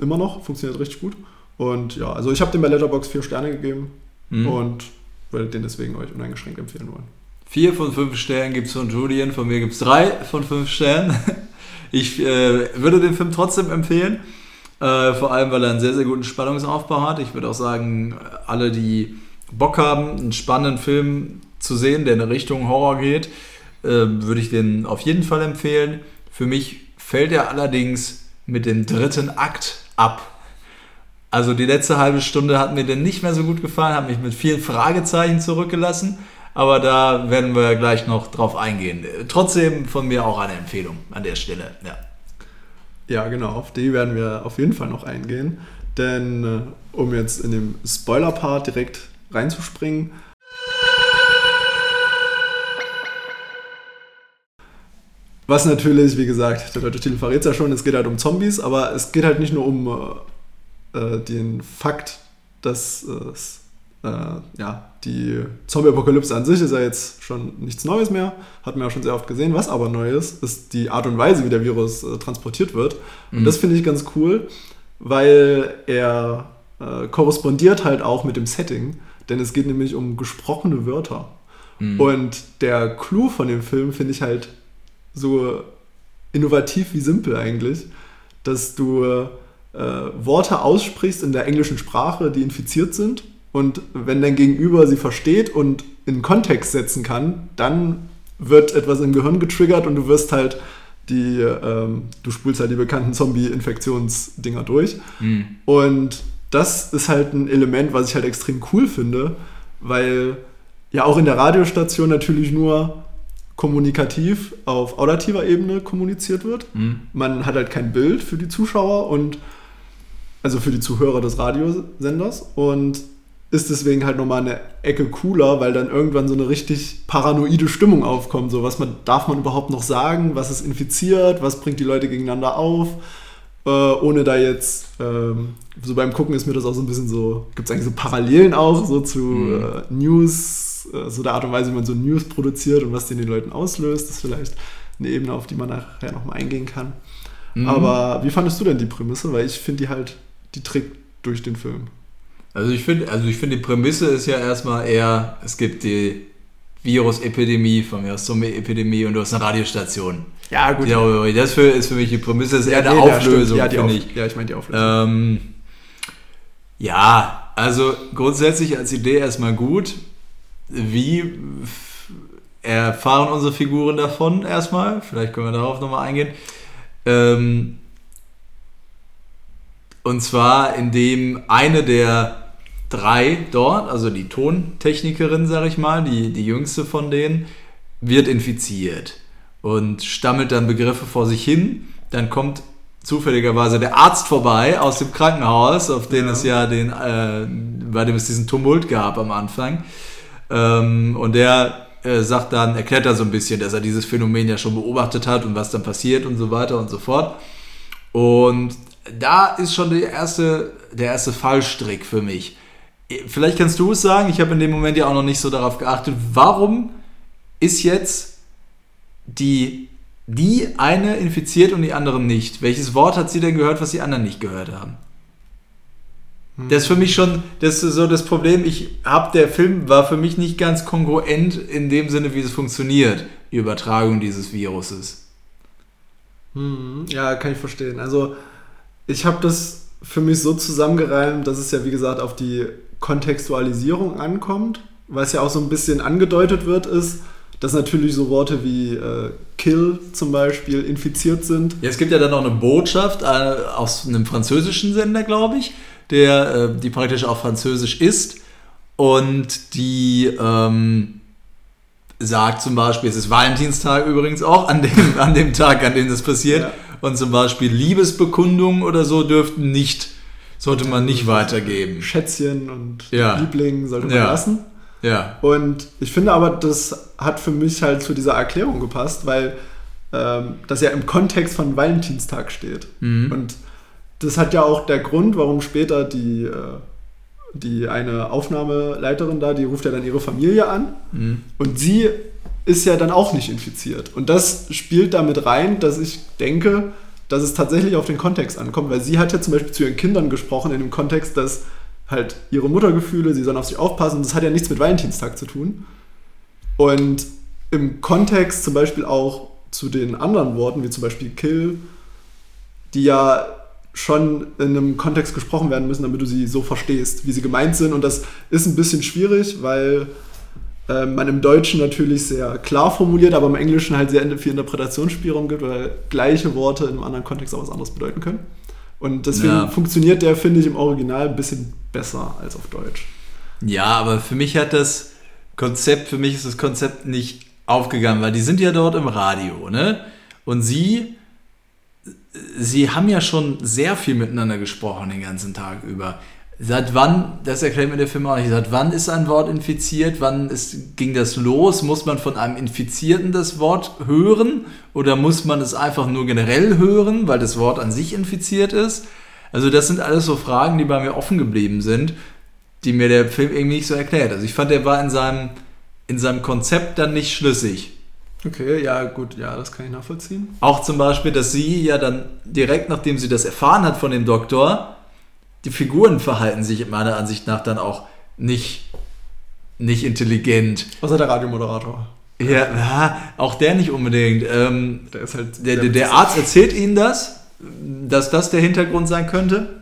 Immer noch, funktioniert richtig gut. Und ja, also ich habe dem bei Letterbox vier Sterne gegeben mhm. und würde den deswegen euch uneingeschränkt empfehlen wollen. Vier von fünf Sternen gibt es von Julian, von mir gibt es drei von fünf Sternen. Ich äh, würde den Film trotzdem empfehlen, äh, vor allem weil er einen sehr, sehr guten Spannungsaufbau hat. Ich würde auch sagen, alle, die Bock haben, einen spannenden Film zu sehen, der in Richtung Horror geht, äh, würde ich den auf jeden Fall empfehlen. Für mich fällt er allerdings mit dem dritten Akt ab. Also die letzte halbe Stunde hat mir dann nicht mehr so gut gefallen, hat mich mit vielen Fragezeichen zurückgelassen aber da werden wir gleich noch drauf eingehen. Trotzdem von mir auch eine Empfehlung an der Stelle. Ja, ja genau, auf die werden wir auf jeden Fall noch eingehen. Denn äh, um jetzt in den Spoiler-Part direkt reinzuspringen, Was natürlich, wie gesagt, der deutsche Titel verrät es ja schon, es geht halt um Zombies, aber es geht halt nicht nur um äh, äh den Fakt, dass es äh, ja, die Zombie-Apokalypse an sich ist ja jetzt schon nichts Neues mehr, hat man ja schon sehr oft gesehen. Was aber neu ist, ist die Art und Weise, wie der Virus äh, transportiert wird. Und mhm. das finde ich ganz cool, weil er äh, korrespondiert halt auch mit dem Setting, denn es geht nämlich um gesprochene Wörter. Mhm. Und der Clou von dem Film finde ich halt so innovativ wie simpel eigentlich, dass du äh, Worte aussprichst in der englischen Sprache, die infiziert sind und wenn dein Gegenüber sie versteht und in Kontext setzen kann, dann wird etwas im Gehirn getriggert und du wirst halt die, ähm, du spulst halt die bekannten Zombie-Infektionsdinger durch. Mhm. Und das ist halt ein Element, was ich halt extrem cool finde, weil ja auch in der Radiostation natürlich nur kommunikativ auf auditiver Ebene kommuniziert wird. Mhm. Man hat halt kein Bild für die Zuschauer und also für die Zuhörer des Radiosenders und ist deswegen halt nochmal eine Ecke cooler, weil dann irgendwann so eine richtig paranoide Stimmung aufkommt. So, was man, darf man überhaupt noch sagen? Was ist infiziert? Was bringt die Leute gegeneinander auf? Äh, ohne da jetzt, ähm, so beim Gucken ist mir das auch so ein bisschen so, gibt es eigentlich so Parallelen auch so zu mhm. äh, News, äh, so der Art und Weise, wie man so News produziert und was den den Leuten auslöst. Das ist vielleicht eine Ebene, auf die man nachher nochmal eingehen kann. Mhm. Aber wie fandest du denn die Prämisse? Weil ich finde die halt, die trägt durch den Film. Also ich finde, also ich finde die Prämisse ist ja erstmal eher, es gibt die Virus-Epidemie, von mir aus Zombie-Epidemie und du hast eine Radiostation. Ja, gut. Ja, das für, ist für mich die Prämisse, ist eher ja, eine nee, Auflösung, ja, finde ich. Ja, ich meine die Auflösung. Ähm, ja, also grundsätzlich als Idee erstmal gut. Wie erfahren unsere Figuren davon erstmal? Vielleicht können wir darauf nochmal eingehen. Ähm, und zwar, indem eine der drei dort, also die Tontechnikerin, sag ich mal, die, die jüngste von denen, wird infiziert und stammelt dann Begriffe vor sich hin. Dann kommt zufälligerweise der Arzt vorbei aus dem Krankenhaus, auf den ja. es ja den, äh, bei dem es diesen Tumult gab am Anfang. Ähm, und der äh, sagt dann, erklärt da so ein bisschen, dass er dieses Phänomen ja schon beobachtet hat und was dann passiert und so weiter und so fort. Und da ist schon der erste, der erste Fallstrick für mich. Vielleicht kannst du es sagen, ich habe in dem Moment ja auch noch nicht so darauf geachtet, warum ist jetzt die, die eine infiziert und die anderen nicht? Welches Wort hat sie denn gehört, was die anderen nicht gehört haben? Das ist für mich schon das ist so das Problem. Ich habe der Film war für mich nicht ganz kongruent in dem Sinne, wie es funktioniert, die Übertragung dieses Viruses. Hm, ja, kann ich verstehen. Also ich habe das für mich so zusammengereimt, dass es ja wie gesagt auf die Kontextualisierung ankommt, was ja auch so ein bisschen angedeutet wird, ist, dass natürlich so Worte wie äh, Kill zum Beispiel infiziert sind. Ja, es gibt ja dann noch eine Botschaft äh, aus einem französischen Sender, glaube ich, der, äh, die praktisch auch französisch ist und die ähm, sagt zum Beispiel, es ist Valentinstag übrigens auch an dem, an dem Tag, an dem das passiert. Ja. Und zum Beispiel Liebesbekundungen oder so dürften nicht, sollte man nicht weitergeben. Schätzchen und ja. Lieblingen sollte man ja. lassen. Ja. Und ich finde aber, das hat für mich halt zu dieser Erklärung gepasst, weil ähm, das ja im Kontext von Valentinstag steht. Mhm. Und das hat ja auch der Grund, warum später die, äh, die eine Aufnahmeleiterin da, die ruft ja dann ihre Familie an mhm. und sie ist ja dann auch nicht infiziert. Und das spielt damit rein, dass ich denke, dass es tatsächlich auf den Kontext ankommt, weil sie hat ja zum Beispiel zu ihren Kindern gesprochen in dem Kontext, dass halt ihre Muttergefühle, sie sollen auf sich aufpassen das hat ja nichts mit Valentinstag zu tun. Und im Kontext zum Beispiel auch zu den anderen Worten, wie zum Beispiel Kill, die ja schon in einem Kontext gesprochen werden müssen, damit du sie so verstehst, wie sie gemeint sind. Und das ist ein bisschen schwierig, weil äh, man im Deutschen natürlich sehr klar formuliert, aber im Englischen halt sehr viel Interpretationsspielraum gibt, weil gleiche Worte in einem anderen Kontext auch was anderes bedeuten können. Und deswegen ja. funktioniert der, finde ich, im Original ein bisschen besser als auf Deutsch. Ja, aber für mich hat das Konzept, für mich ist das Konzept nicht aufgegangen, weil die sind ja dort im Radio, ne? Und sie, sie haben ja schon sehr viel miteinander gesprochen den ganzen Tag über. Seit wann, das erklärt mir der Film auch nicht, seit wann ist ein Wort infiziert, wann ist, ging das los? Muss man von einem Infizierten das Wort hören oder muss man es einfach nur generell hören, weil das Wort an sich infiziert ist? Also das sind alles so Fragen, die bei mir offen geblieben sind, die mir der Film irgendwie nicht so erklärt. Also ich fand, der war in seinem in seinem Konzept dann nicht schlüssig. Okay, ja, gut, ja, das kann ich nachvollziehen. Auch zum Beispiel, dass sie ja dann direkt nachdem sie das erfahren hat von dem Doktor, die Figuren verhalten sich meiner Ansicht nach dann auch nicht, nicht intelligent. Außer der Radiomoderator. Ja, ja, auch der nicht unbedingt. Ähm, der, ist halt der, der, der Arzt erzählt ihnen das, dass das der Hintergrund sein könnte.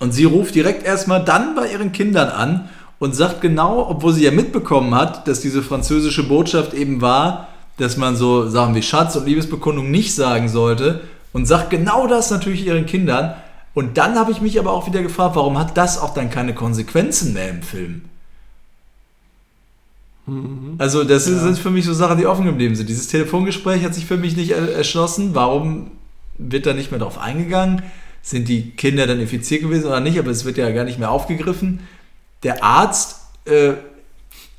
Und sie ruft direkt erstmal dann bei ihren Kindern an und sagt genau, obwohl sie ja mitbekommen hat, dass diese französische Botschaft eben war, dass man so Sachen wie Schatz und Liebesbekundung nicht sagen sollte und sagt genau das natürlich ihren Kindern. Und dann habe ich mich aber auch wieder gefragt, warum hat das auch dann keine Konsequenzen mehr im Film? Mhm. Also das ja. sind für mich so Sachen, die offen geblieben sind. Dieses Telefongespräch hat sich für mich nicht erschlossen. Warum wird da nicht mehr drauf eingegangen? Sind die Kinder dann infiziert gewesen oder nicht? Aber es wird ja gar nicht mehr aufgegriffen der Arzt, äh,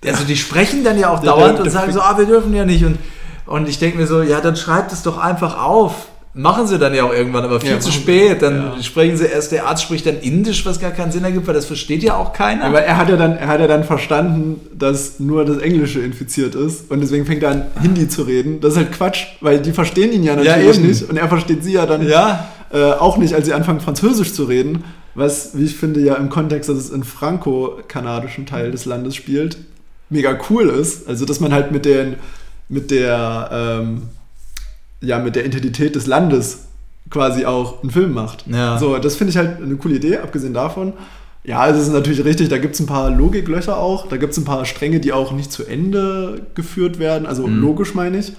also die sprechen dann ja auch dauernd und sagen so, ah, wir dürfen ja nicht. Und, und ich denke mir so, ja, dann schreibt es doch einfach auf. Machen sie dann ja auch irgendwann, aber viel ja, zu spät. Dann ja. sprechen sie erst, der Arzt spricht dann Indisch, was gar keinen Sinn ergibt, weil das versteht ja auch keiner. Aber er hat ja dann, er hat ja dann verstanden, dass nur das Englische infiziert ist und deswegen fängt er an, Hindi zu reden. Das ist halt Quatsch, weil die verstehen ihn ja natürlich ja, nicht und er versteht sie ja dann äh, auch nicht, als sie anfangen, Französisch zu reden was, wie ich finde, ja im Kontext, dass es in franco-kanadischen Teil des Landes spielt, mega cool ist. Also, dass man halt mit, den, mit der, ähm, ja, mit der Identität des Landes quasi auch einen Film macht. Ja. So, das finde ich halt eine coole Idee, abgesehen davon. Ja, es ist natürlich richtig, da gibt es ein paar Logiklöcher auch, da gibt es ein paar Stränge, die auch nicht zu Ende geführt werden, also mhm. logisch meine ich.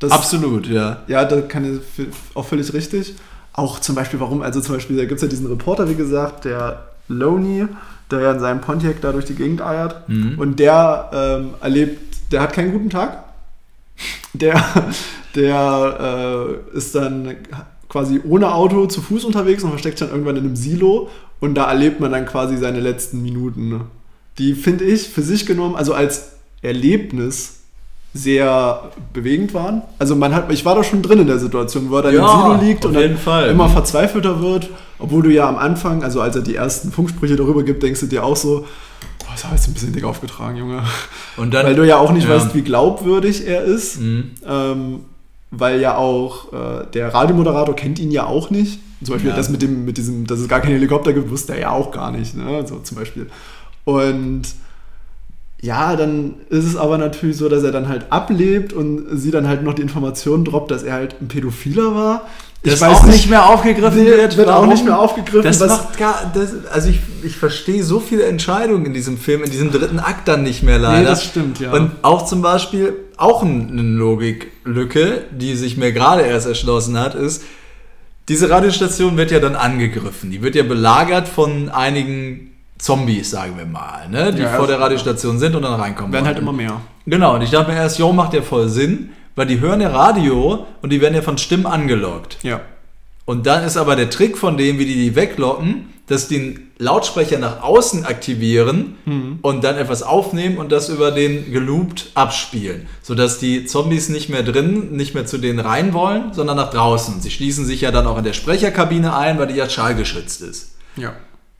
Das, Absolut, ja. Ja, da kann ich auch völlig richtig auch zum Beispiel, warum, also zum Beispiel, da gibt es ja diesen Reporter, wie gesagt, der Loney, der ja in seinem Pontiac da durch die Gegend eiert mhm. und der ähm, erlebt, der hat keinen guten Tag. Der, der äh, ist dann quasi ohne Auto zu Fuß unterwegs und versteckt sich dann irgendwann in einem Silo und da erlebt man dann quasi seine letzten Minuten. Die finde ich für sich genommen, also als Erlebnis sehr bewegend waren. Also man hat, ich war da schon drin in der Situation, wo er dann ja, im Silo liegt und dann Fall. immer verzweifelter wird, obwohl du ja am Anfang, also als er die ersten Funksprüche darüber gibt, denkst du dir auch so, boah, das habe ich jetzt ein bisschen dick aufgetragen, Junge. Und dann, weil du ja auch nicht ja. weißt, wie glaubwürdig er ist, mhm. ähm, weil ja auch äh, der Radiomoderator kennt ihn ja auch nicht. Zum Beispiel ja. das mit dem, mit diesem, dass es gar keinen Helikopter gibt, wusste er ja auch gar nicht, ne? So zum Beispiel. Und ja, dann ist es aber natürlich so, dass er dann halt ablebt und sie dann halt noch die Information droppt, dass er halt ein Pädophiler war. Das auch nicht mehr aufgegriffen wird. Wird warum? auch nicht mehr aufgegriffen. Das macht gar, das, also ich, ich verstehe so viele Entscheidungen in diesem Film, in diesem dritten Akt dann nicht mehr leider. Nee, das stimmt, ja. Und auch zum Beispiel, auch eine Logiklücke, die sich mir gerade erst erschlossen hat, ist, diese Radiostation wird ja dann angegriffen. Die wird ja belagert von einigen Zombies, sagen wir mal, ne? die ja, vor der Radiostation sind und dann reinkommen. Werden halt immer mehr. Genau, und ich dachte mir erst, jo, macht ja voll Sinn, weil die hören ja Radio und die werden ja von Stimmen angelockt. Ja. Und dann ist aber der Trick von dem, wie die die weglocken, dass die den Lautsprecher nach außen aktivieren mhm. und dann etwas aufnehmen und das über den geloopt abspielen. Sodass die Zombies nicht mehr drin, nicht mehr zu denen rein wollen, sondern nach draußen. Sie schließen sich ja dann auch in der Sprecherkabine ein, weil die ja schallgeschützt ist. Ja.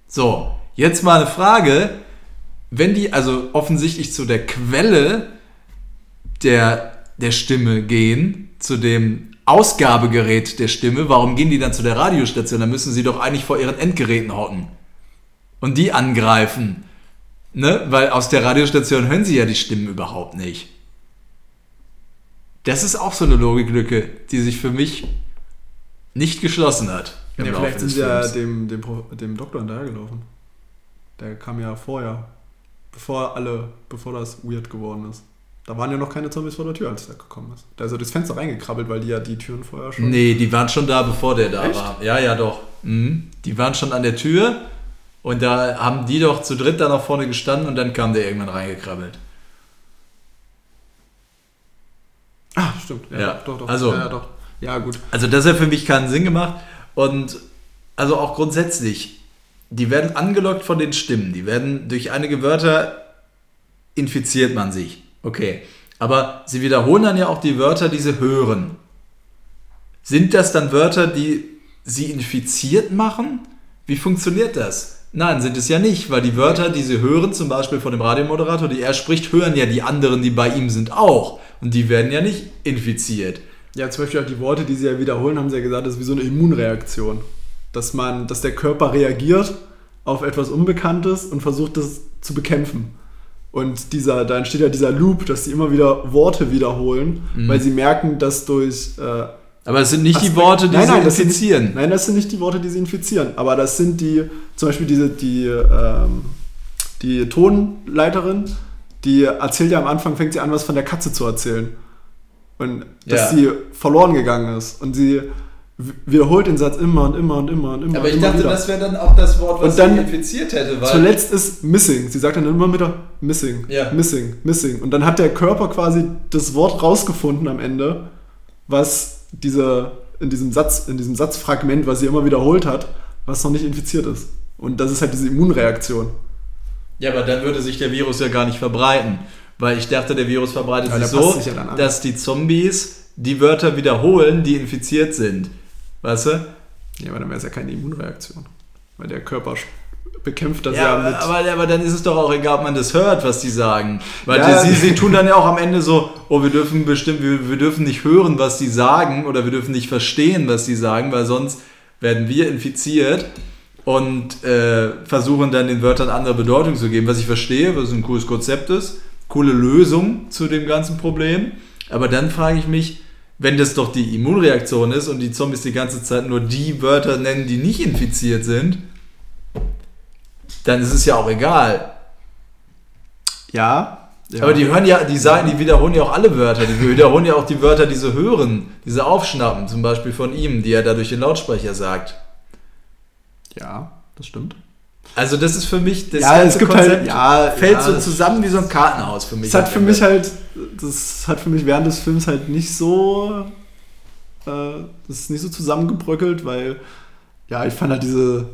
So, Jetzt mal eine Frage. Wenn die also offensichtlich zu der Quelle der, der Stimme gehen, zu dem Ausgabegerät der Stimme, warum gehen die dann zu der Radiostation? Dann müssen sie doch eigentlich vor ihren Endgeräten hocken und die angreifen. Ne? Weil aus der Radiostation hören sie ja die Stimmen überhaupt nicht. Das ist auch so eine Logiklücke, die sich für mich nicht geschlossen hat. Ja, vielleicht sind sie ja dem, dem, dem Doktor hinterhergelaufen. Der kam ja vorher, bevor alle, bevor das weird geworden ist. Da waren ja noch keine Zombies vor der Tür, als der gekommen ist. Der ist ja durchs Fenster reingekrabbelt, weil die ja die Türen vorher schon. Nee, die waren schon da, bevor der da Echt? war. Ja, ja, doch. Mhm. Die waren schon an der Tür und da haben die doch zu dritt da nach vorne gestanden und dann kam der irgendwann reingekrabbelt. Ah, stimmt. Ja, ja. doch, doch. Also, ja, doch. Ja, gut. Also, das hat für mich keinen Sinn gemacht. Und also auch grundsätzlich, die werden angelockt von den Stimmen. Die werden durch einige Wörter infiziert man sich. Okay. Aber sie wiederholen dann ja auch die Wörter, die sie hören. Sind das dann Wörter, die sie infiziert machen? Wie funktioniert das? Nein, sind es ja nicht, weil die Wörter, die sie hören, zum Beispiel von dem Radiomoderator, die er spricht, hören ja die anderen, die bei ihm sind, auch. Und die werden ja nicht infiziert. Ja, zum Beispiel auch die Worte, die sie ja wiederholen, haben sie ja gesagt, das ist wie so eine Immunreaktion. Dass man, dass der Körper reagiert auf etwas Unbekanntes und versucht, das zu bekämpfen. Und dieser, da entsteht ja dieser Loop, dass sie immer wieder Worte wiederholen, mhm. weil sie merken, dass durch. Äh, aber es sind nicht Aspekt, die Worte, die nein, nein, sie infizieren. Nicht, nein, das sind nicht die Worte, die sie infizieren. Aber das sind die, zum Beispiel diese, die, ähm, die Tonleiterin, die erzählt ja am Anfang, fängt sie an, was von der Katze zu erzählen. Und dass ja. sie verloren gegangen ist. Und sie wiederholt den Satz immer und immer und immer und immer. Aber ich immer dachte, wieder. das wäre dann auch das Wort, was und dann sie infiziert hätte. Weil zuletzt ist missing. Sie sagt dann immer wieder missing, ja. missing, missing. Und dann hat der Körper quasi das Wort rausgefunden am Ende, was diese, in diesem Satz, in diesem Satzfragment, was sie immer wiederholt hat, was noch nicht infiziert ist. Und das ist halt diese Immunreaktion. Ja, aber dann würde sich der Virus ja gar nicht verbreiten. Weil ich dachte, der Virus verbreitet ja, sich so, sich ja dass die Zombies die Wörter wiederholen, die infiziert sind. Weißt du? Ja, aber dann wäre es ja keine Immunreaktion. Weil der Körper bekämpft das ja, ja mit. Aber, aber dann ist es doch auch egal, ob man das hört, was die sagen. Weil ja. sie, sie tun dann ja auch am Ende so, oh, wir dürfen bestimmt, wir, wir dürfen nicht hören, was die sagen, oder wir dürfen nicht verstehen, was die sagen, weil sonst werden wir infiziert und äh, versuchen dann den Wörtern andere Bedeutung zu geben, was ich verstehe, was ein cooles Konzept ist, coole Lösung zu dem ganzen Problem. Aber dann frage ich mich, wenn das doch die Immunreaktion ist und die Zombies die ganze Zeit nur die Wörter nennen, die nicht infiziert sind, dann ist es ja auch egal. Ja. ja. Aber die hören ja, die sagen, die wiederholen ja auch alle Wörter. Die wiederholen ja auch die Wörter, die sie hören, die sie aufschnappen, zum Beispiel von ihm, die er da durch den Lautsprecher sagt. Ja, das stimmt. Also das ist für mich das ja, ganze es gibt halt- Konzept halt, ja, fällt ja, so zusammen wie so ein Kartenhaus für mich. Es hat für mich halt, das hat für mich während des Films halt nicht so, äh, das ist nicht so zusammengebröckelt, weil ja, ich fand halt diese,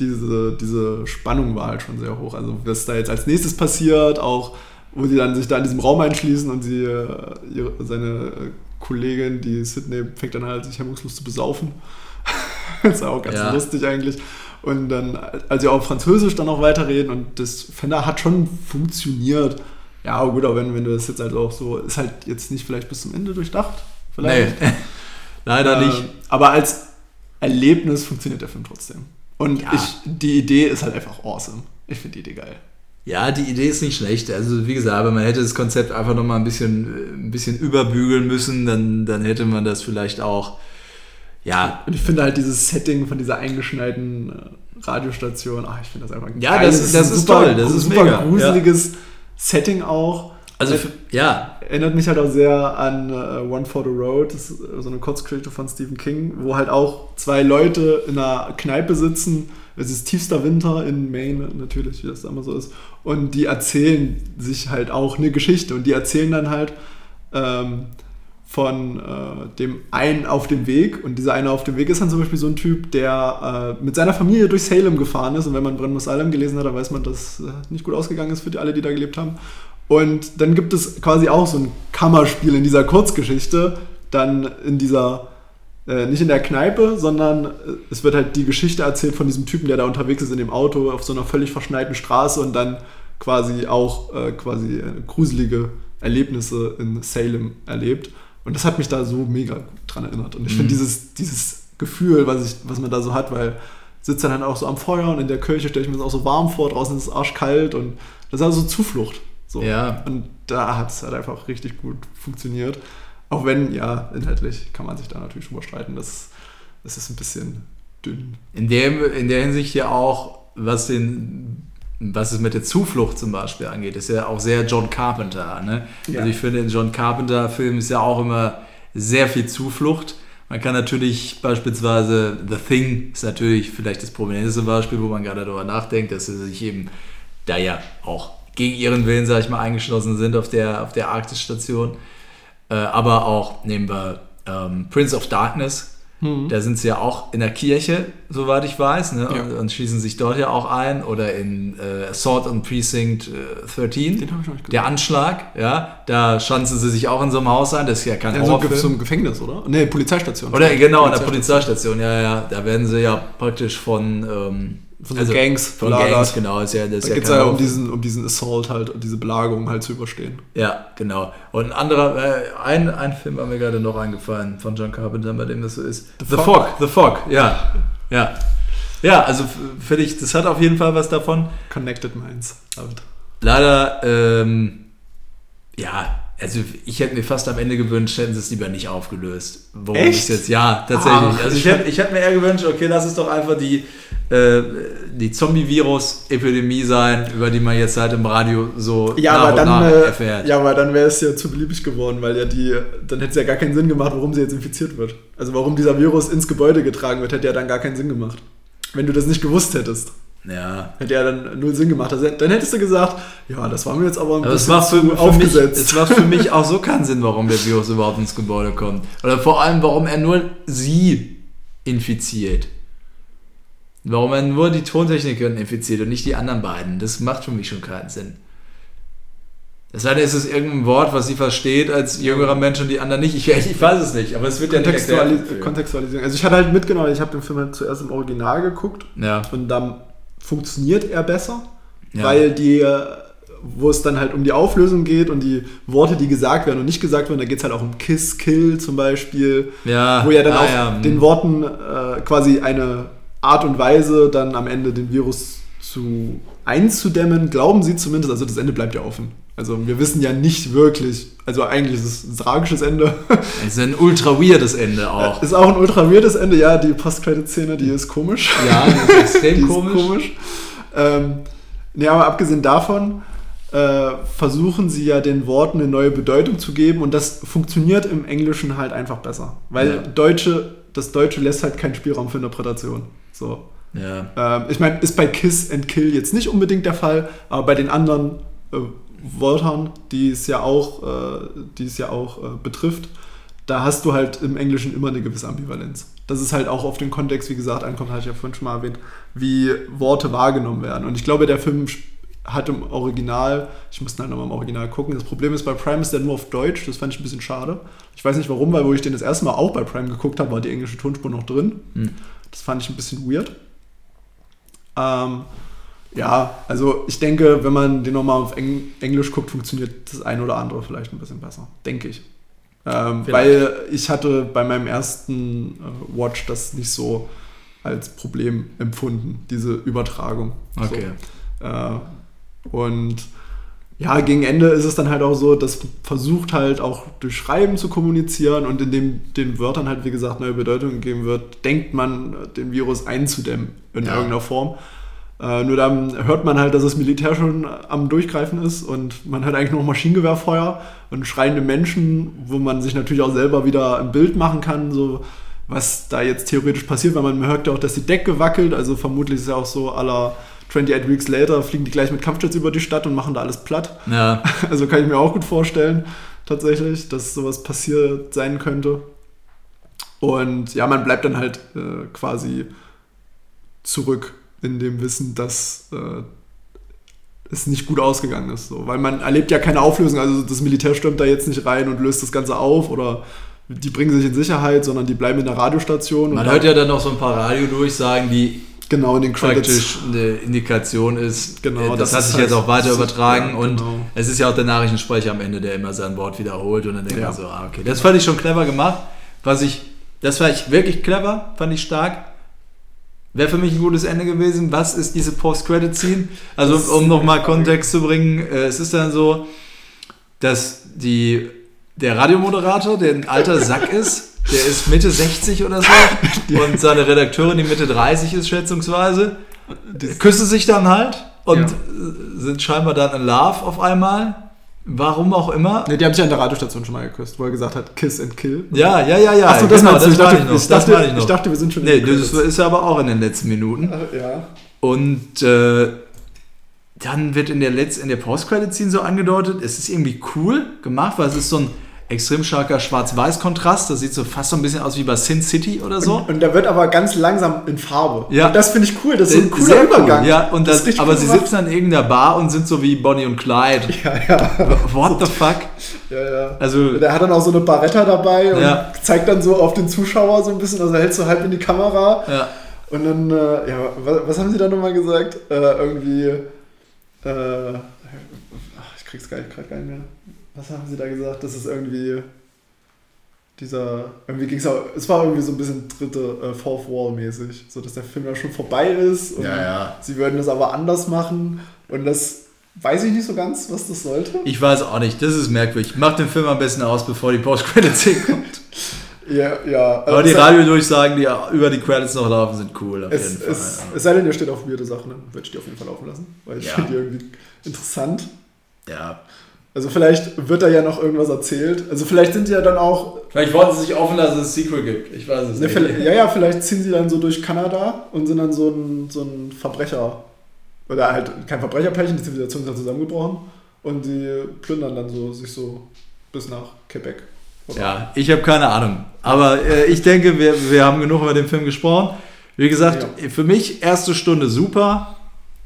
diese, diese Spannung war halt schon sehr hoch. Also was da jetzt als nächstes passiert, auch wo sie dann sich da in diesem Raum einschließen und sie äh, ihre, seine Kollegin, die Sydney, fängt dann halt sich hemmungslos zu besaufen. das ist auch ganz ja. lustig eigentlich. Und dann, als wir auf Französisch dann auch weiterreden und das Fender hat schon funktioniert. Ja, gut, aber wenn, wenn du das jetzt halt auch so, ist halt jetzt nicht vielleicht bis zum Ende durchdacht. Vielleicht. Nee, leider äh, nicht. Aber als Erlebnis funktioniert der Film trotzdem. Und ja. ich, die Idee ist halt einfach awesome. Ich finde die Idee geil. Ja, die Idee ist nicht schlecht. Also wie gesagt, man hätte das Konzept einfach nochmal ein bisschen, ein bisschen überbügeln müssen, dann, dann hätte man das vielleicht auch ja. Und ich finde halt dieses Setting von dieser eingeschneiten äh, Radiostation, ach, ich finde das einfach Ja, geil. das, das, das ist, super, toll, das ist super mega. gruseliges ja. Setting auch. Also, für, ja. Erinnert mich halt auch sehr an uh, One for the Road, das ist so eine Kurzgeschichte von Stephen King, wo halt auch zwei Leute in einer Kneipe sitzen. Es ist tiefster Winter in Maine, natürlich, wie das da immer so ist. Und die erzählen sich halt auch eine Geschichte. Und die erzählen dann halt, ähm, von äh, dem einen auf dem Weg. Und dieser eine auf dem Weg ist dann zum Beispiel so ein Typ, der äh, mit seiner Familie durch Salem gefahren ist. Und wenn man Brenn Salem gelesen hat, dann weiß man, dass äh, nicht gut ausgegangen ist für die, alle, die da gelebt haben. Und dann gibt es quasi auch so ein Kammerspiel in dieser Kurzgeschichte, dann in dieser äh, nicht in der Kneipe, sondern äh, es wird halt die Geschichte erzählt von diesem Typen, der da unterwegs ist in dem Auto auf so einer völlig verschneiten Straße und dann quasi auch äh, quasi äh, gruselige Erlebnisse in Salem erlebt. Und das hat mich da so mega gut dran erinnert. Und ich mhm. finde dieses, dieses Gefühl, was, ich, was man da so hat, weil sitzt dann halt auch so am Feuer und in der Kirche stelle ich mir das auch so warm vor, draußen ist es arschkalt und das ist also Zuflucht. So. Ja. Und da hat es halt einfach richtig gut funktioniert. Auch wenn, ja, inhaltlich kann man sich da natürlich schon streiten. Das, das ist ein bisschen dünn. In der, in der Hinsicht ja auch, was den was es mit der Zuflucht zum Beispiel angeht, ist ja auch sehr John Carpenter. Ne? Ja. Also ich finde, in John Carpenter-Filmen ist ja auch immer sehr viel Zuflucht. Man kann natürlich beispielsweise The Thing ist natürlich vielleicht das prominenteste Beispiel, wo man gerade darüber nachdenkt, dass sie sich eben da ja auch gegen ihren Willen, sage ich mal, eingeschlossen sind auf der, auf der Arktis-Station. Äh, aber auch nehmen wir ähm, Prince of Darkness, Mhm. Da sind sie ja auch in der Kirche, soweit ich weiß, ne? ja. und, und, schließen sich dort ja auch ein. Oder in äh, Assault on Precinct äh, 13, Den ich noch der Anschlag, ja, da schanzen sie sich auch in so einem Haus ein. Das ist ja kein ja, Horrorfilm. So, so Gefängnis, oder? Ne, Polizeistation. Oder genau, in der Polizeistation, ja, ja. Da werden sie ja praktisch von... Ähm, von also Gangs von Gangs, genau. Ist ja, das da geht es ja um diesen, um diesen Assault halt, um diese Belagerung halt zu überstehen. Ja, genau. Und ein anderer, äh, ein, ein Film war mir gerade noch eingefallen von John Carpenter, bei dem das so ist. The, The Fog. Fog. The Fog, ja. Ja. Ja, also finde ich, das hat auf jeden Fall was davon. Connected Minds. Leider, ähm, ja, also ich hätte mir fast am Ende gewünscht, hätten sie es lieber nicht aufgelöst. Warum Echt? jetzt? Ja, tatsächlich. Ach, also ich hätte, ich hätte mir eher gewünscht, okay, lass es doch einfach die, äh, die Zombie-Virus-Epidemie sein, über die man jetzt halt im Radio so ja, nach aber dann, nach äh, erfährt. Ja, aber dann wäre es ja zu beliebig geworden, weil ja die, dann hätte es ja gar keinen Sinn gemacht, warum sie jetzt infiziert wird. Also warum dieser Virus ins Gebäude getragen wird, hätte ja dann gar keinen Sinn gemacht. Wenn du das nicht gewusst hättest. Ja. Hätte ja dann null Sinn gemacht. Also, dann hättest du gesagt, ja, das war mir jetzt aber ein aber bisschen für, zu aufgesetzt. es macht für mich auch so keinen Sinn, warum der Virus überhaupt ins Gebäude kommt. Oder vor allem, warum er nur sie infiziert. Warum er nur die Tontechnikerin infiziert und nicht die anderen beiden. Das macht für mich schon keinen Sinn. Das heißt, ist es irgendein Wort, was sie versteht als jüngerer Mensch und die anderen nicht. Ich, ich weiß es nicht, aber es wird ja nicht erklärt. Kontextualisieren. Also ich hatte halt mitgenommen, ich habe den Film halt zuerst im Original geguckt. Ja. Und dann funktioniert er besser, ja. weil die, wo es dann halt um die Auflösung geht und die Worte, die gesagt werden und nicht gesagt werden, da geht es halt auch um Kiss, Kill zum Beispiel, ja. wo ja dann ah, auch ja. den Worten äh, quasi eine Art und Weise dann am Ende den Virus zu einzudämmen, glauben sie zumindest, also das Ende bleibt ja offen. Also wir wissen ja nicht wirklich, also eigentlich ist es ein tragisches Ende. Es ist ein ultra weirdes Ende auch. Ist auch ein ultra weirdes Ende, ja, die Post-Credit-Szene, die ist komisch. Ja, die ist extrem die komisch. Ist komisch. Ähm, nee, aber abgesehen davon äh, versuchen sie ja den Worten eine neue Bedeutung zu geben und das funktioniert im Englischen halt einfach besser. Weil ja. Deutsche, das Deutsche lässt halt keinen Spielraum für Interpretation. So. Ja. Ähm, ich meine, ist bei Kiss and Kill jetzt nicht unbedingt der Fall, aber bei den anderen äh, Wörtern, die es ja auch, äh, die es ja auch äh, betrifft, da hast du halt im Englischen immer eine gewisse Ambivalenz. Das ist halt auch auf den Kontext, wie gesagt, ankommt, hatte ich ja vorhin schon mal erwähnt, wie Worte wahrgenommen werden. Und ich glaube, der Film hat im Original, ich muss halt nochmal im Original gucken, das Problem ist, bei Prime ist der nur auf Deutsch, das fand ich ein bisschen schade. Ich weiß nicht warum, weil wo ich den das erste Mal auch bei Prime geguckt habe, war die englische Tonspur noch drin. Hm. Das fand ich ein bisschen weird. Ähm, ja, also ich denke, wenn man den nochmal auf Eng Englisch guckt, funktioniert das eine oder andere vielleicht ein bisschen besser. Denke ich. Ähm, weil ich hatte bei meinem ersten äh, Watch das nicht so als Problem empfunden, diese Übertragung. Okay. So. Äh, und ja, gegen Ende ist es dann halt auch so, dass versucht halt auch durch Schreiben zu kommunizieren und indem den Wörtern halt, wie gesagt, neue Bedeutung gegeben wird, denkt man, den Virus einzudämmen in ja. irgendeiner Form. Äh, nur dann hört man halt, dass das Militär schon am Durchgreifen ist und man hört eigentlich nur noch Maschinengewehrfeuer und schreiende Menschen, wo man sich natürlich auch selber wieder ein Bild machen kann, so was da jetzt theoretisch passiert, weil man hört ja auch, dass die Decke wackelt, also vermutlich ist es ja auch so aller 28 Weeks Later fliegen die gleich mit Kampfjets über die Stadt und machen da alles platt. Ja. Also kann ich mir auch gut vorstellen, tatsächlich, dass sowas passiert sein könnte. Und ja, man bleibt dann halt äh, quasi zurück in dem Wissen, dass äh, es nicht gut ausgegangen ist. So. Weil man erlebt ja keine Auflösung, also das Militär stürmt da jetzt nicht rein und löst das Ganze auf oder die bringen sich in Sicherheit, sondern die bleiben in der Radiostation. Man hört ja dann noch so ein paar Radiodurchsagen, die genau in den Credits praktisch eine Indikation ist. Genau, das, das hat sich halt jetzt auch weiter übertragen ja, und genau. es ist ja auch der Nachrichtensprecher am Ende, der immer sein Wort wiederholt und dann denkt ja. man so, ah, okay. Das fand ich schon clever gemacht. Was ich, das war ich wirklich clever, fand ich stark. Wäre für mich ein gutes Ende gewesen. Was ist diese Post-Credit-Scene? Also, um nochmal Kontext zu bringen, äh, es ist dann so, dass die, der Radiomoderator, der ein alter Sack ist, der ist Mitte 60 oder so und seine Redakteurin, die Mitte 30 ist, schätzungsweise, küssen sich dann halt und ja. sind scheinbar dann in Love auf einmal. Warum auch immer. Ne, die haben sich an der Radiostation schon mal geküsst, wo er gesagt hat, Kiss and Kill. Ja, ja, ja, ja. Achso, das, genau, das, ich dachte, ich noch. Ich dachte, ich, noch. ich dachte, wir sind schon. Nee, das ist aber auch in den letzten Minuten. Ja. Und äh, dann wird in der, Letz-, in der Post-Credit-Scene so angedeutet, es ist irgendwie cool gemacht, weil es ist so ein extrem starker Schwarz-Weiß-Kontrast. Das sieht so fast so ein bisschen aus wie bei Sin City oder so. Und, und der wird aber ganz langsam in Farbe. Ja. Und das finde ich cool. Das ist so ein cooler Sehr Übergang. Cool. Ja, und das, das aber cool sie gemacht. sitzen an irgendeiner Bar und sind so wie Bonnie und Clyde. Ja, ja. What the fuck? Ja, ja. Also, der hat dann auch so eine Barretta dabei und ja. zeigt dann so auf den Zuschauer so ein bisschen, also hältst du halb in die Kamera. Ja. Und dann, äh, ja, was, was, haben sie da nochmal gesagt? Äh, irgendwie, äh, ich krieg's gerade gar nicht mehr was haben sie da gesagt? Das ist irgendwie dieser, irgendwie ging es auch, es war irgendwie so ein bisschen dritte, äh, Fourth Wall mäßig, so dass der Film ja schon vorbei ist und ja, ja. sie würden das aber anders machen und das weiß ich nicht so ganz, was das sollte. Ich weiß auch nicht, das ist merkwürdig. Mach den Film am besten aus, bevor die Post-Credit-Scene kommt. ja, ja. Aber die Radiodurchsagen, die über die Credits noch laufen, sind cool. Auf es, jeden Fall, es, ja. es sei denn, ihr steht auf weirde Sachen, dann würde ich die auf jeden Fall laufen lassen, weil ich finde die irgendwie interessant. Ja. Also vielleicht wird da ja noch irgendwas erzählt. Also vielleicht sind die ja dann auch. Vielleicht wollten sie sich offen, dass es ein Sequel gibt. Ich weiß es ne, nicht. Ja, ja, vielleicht ziehen sie dann so durch Kanada und sind dann so ein, so ein Verbrecher. Oder halt kein Verbrecherpärchen, die Zivilisation ist ja zusammengebrochen. Und die plündern dann so sich so bis nach Quebec. Oder? Ja, ich habe keine Ahnung. Aber äh, ich denke, wir, wir haben genug über den Film gesprochen. Wie gesagt, ja. für mich erste Stunde super.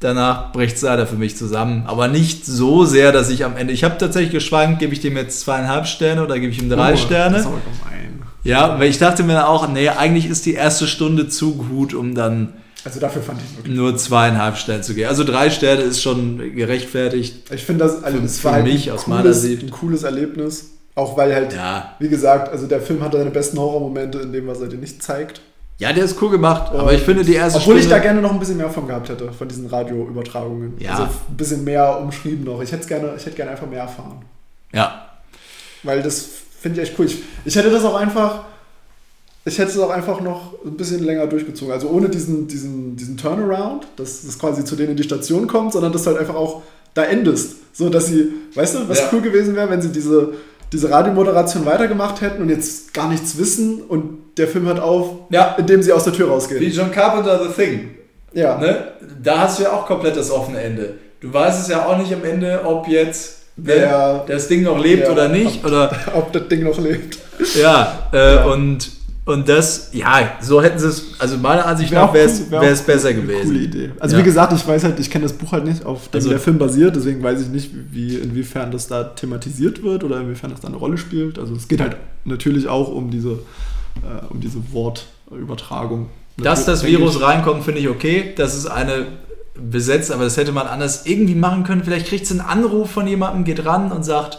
Danach bricht es leider für mich zusammen. Aber nicht so sehr, dass ich am Ende. Ich habe tatsächlich geschwankt, gebe ich dem jetzt zweieinhalb Sterne oder gebe ich ihm drei oh, Sterne. Das ist aber gemein. Ja, weil ich dachte mir auch, nee, eigentlich ist die erste Stunde zu gut, um dann. Also dafür fand ich wirklich nur zweieinhalb Sterne zu geben. Also drei Sterne ist schon gerechtfertigt. Ich finde das, also für, für halt mich aus cooles, meiner Sicht ein cooles Erlebnis. Auch weil halt, ja. wie gesagt, also der Film hat seine besten Horrormomente in dem, was er dir nicht zeigt. Ja, der ist cool gemacht, und aber ich finde die erste Obwohl Stunde ich da gerne noch ein bisschen mehr von gehabt hätte, von diesen Radioübertragungen. Ja. Also ein bisschen mehr umschrieben noch. Ich hätte gerne, ich hätte gerne einfach mehr erfahren. Ja. Weil das finde ich echt cool. Ich, ich hätte das auch einfach, ich hätte es auch einfach noch ein bisschen länger durchgezogen. Also ohne diesen, diesen, diesen Turnaround, dass es quasi zu denen in die Station kommt, sondern dass du halt einfach auch da endest. So dass sie, weißt du, was ja. cool gewesen wäre, wenn sie diese, diese Radiomoderation weitergemacht hätten und jetzt gar nichts wissen und der Film hört auf, ja. indem sie aus der Tür rausgehen. Wie John Carpenter The Thing. Ja. Ne? Da hast du ja auch komplett das offene Ende. Du weißt es ja auch nicht am Ende, ob jetzt ne, Wer, das Ding noch lebt ja, oder nicht. Ob, oder, ob das Ding noch lebt. Ja, äh, ja. Und, und das, ja, so hätten sie es, also meiner Ansicht nach wäre es wär besser gewesen. Coole Idee. Also ja. wie gesagt, ich weiß halt, ich kenne das Buch halt nicht, auf dem also, der Film basiert, deswegen weiß ich nicht, wie, inwiefern das da thematisiert wird oder inwiefern das da eine Rolle spielt. Also es geht halt natürlich auch um diese äh, um diese Wortübertragung. Dass das Virus reinkommt, finde ich okay. Das ist eine besetzt, aber das hätte man anders irgendwie machen können. Vielleicht kriegt sie einen Anruf von jemandem, geht ran und sagt,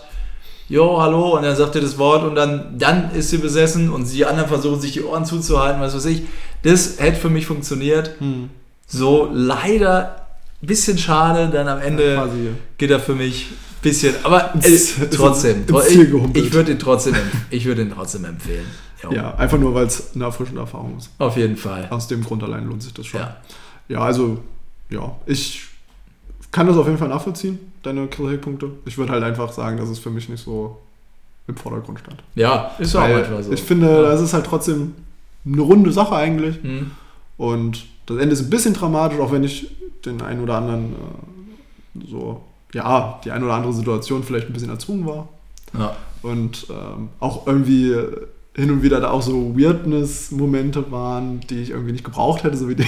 Jo, hallo, und dann sagt er das Wort und dann, dann ist sie besessen und die anderen versuchen sich die Ohren zuzuhalten, was weiß ich. Das hätte für mich funktioniert. Hm. So, leider ein bisschen schade, dann am Ende ja, geht er für mich ein bisschen, aber äh, trotzdem, ich, ich würde ihn trotzdem, ich würde ihn trotzdem empfehlen. Jo. Ja, einfach nur, weil es eine erfrischende Erfahrung ist. Auf jeden Fall. Aus dem Grund allein lohnt sich das schon. Ja, ja also, ja, ich kann das auf jeden Fall nachvollziehen, deine Kritikpunkte. Ich würde halt einfach sagen, dass es für mich nicht so im Vordergrund stand. Ja, ist auch etwas so. Ich finde, ja. das ist halt trotzdem eine runde Sache eigentlich. Mhm. Und das Ende ist ein bisschen dramatisch, auch wenn ich den einen oder anderen äh, so, ja, die eine oder andere Situation vielleicht ein bisschen erzwungen war. Ja. Und ähm, auch irgendwie hin und wieder da auch so Weirdness-Momente waren, die ich irgendwie nicht gebraucht hätte, so wie die,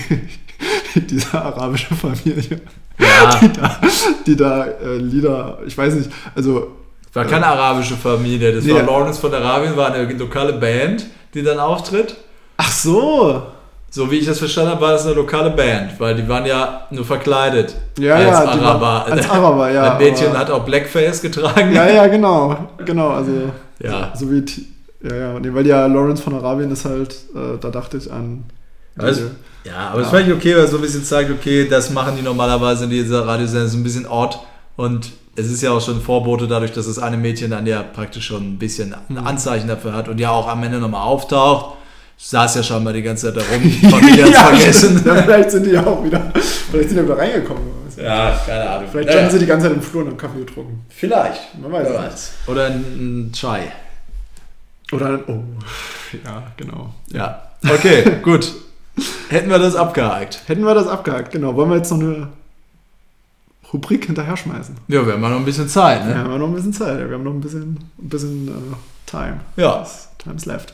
diese arabische Familie, ja. die da, die da äh, Lieder, ich weiß nicht, also War keine arabische Familie, das Nee. war Lawrence von Arabien, war eine lokale Band, die dann auftritt. Ach so. So wie ich das verstanden habe, war das eine lokale Band, weil die waren ja nur verkleidet Ja, als ja, Araber. als Araber, ja, Ein Mädchen hat auch Blackface getragen. Ja, ja, genau. Genau, also. Ja. So wie. T- Ja, ja. Nee, weil ja Lawrence von Arabien ist halt, äh, da dachte ich an. Also, Ja, aber es Ja. fand ich okay, weil es so ein bisschen zeigt, okay, das machen die normalerweise in dieser Radiosendung so ein bisschen odd und es ist ja auch schon ein Vorbote dadurch, dass das eine Mädchen dann ja praktisch schon ein bisschen ein Mhm. Anzeichen dafür hat und ja auch am Ende nochmal auftaucht. Saß ja schon mal die ganze Zeit da rum, Familie hat's ja, vergessen. Ja, vielleicht sind die ja auch wieder. Vielleicht sind die wieder reingekommen. Ja, keine Ahnung. Vielleicht standen sie die ganze Zeit im Flur und haben Kaffee getrunken. vielleicht. Man weiß Wer es weiß. Oder ein, ein Chai. Oder ein. Oh. Ja, genau. Ja. Okay, gut. Hätten wir das abgehakt. Hätten wir das abgehakt, genau. Wollen wir jetzt noch eine Rubrik hinterher schmeißen? Ja, wir haben ja noch ein bisschen Zeit, Ja, ne? haben wir noch ein bisschen Zeit. Wir haben noch ein bisschen, ein bisschen äh, Time. Ja. Time's left.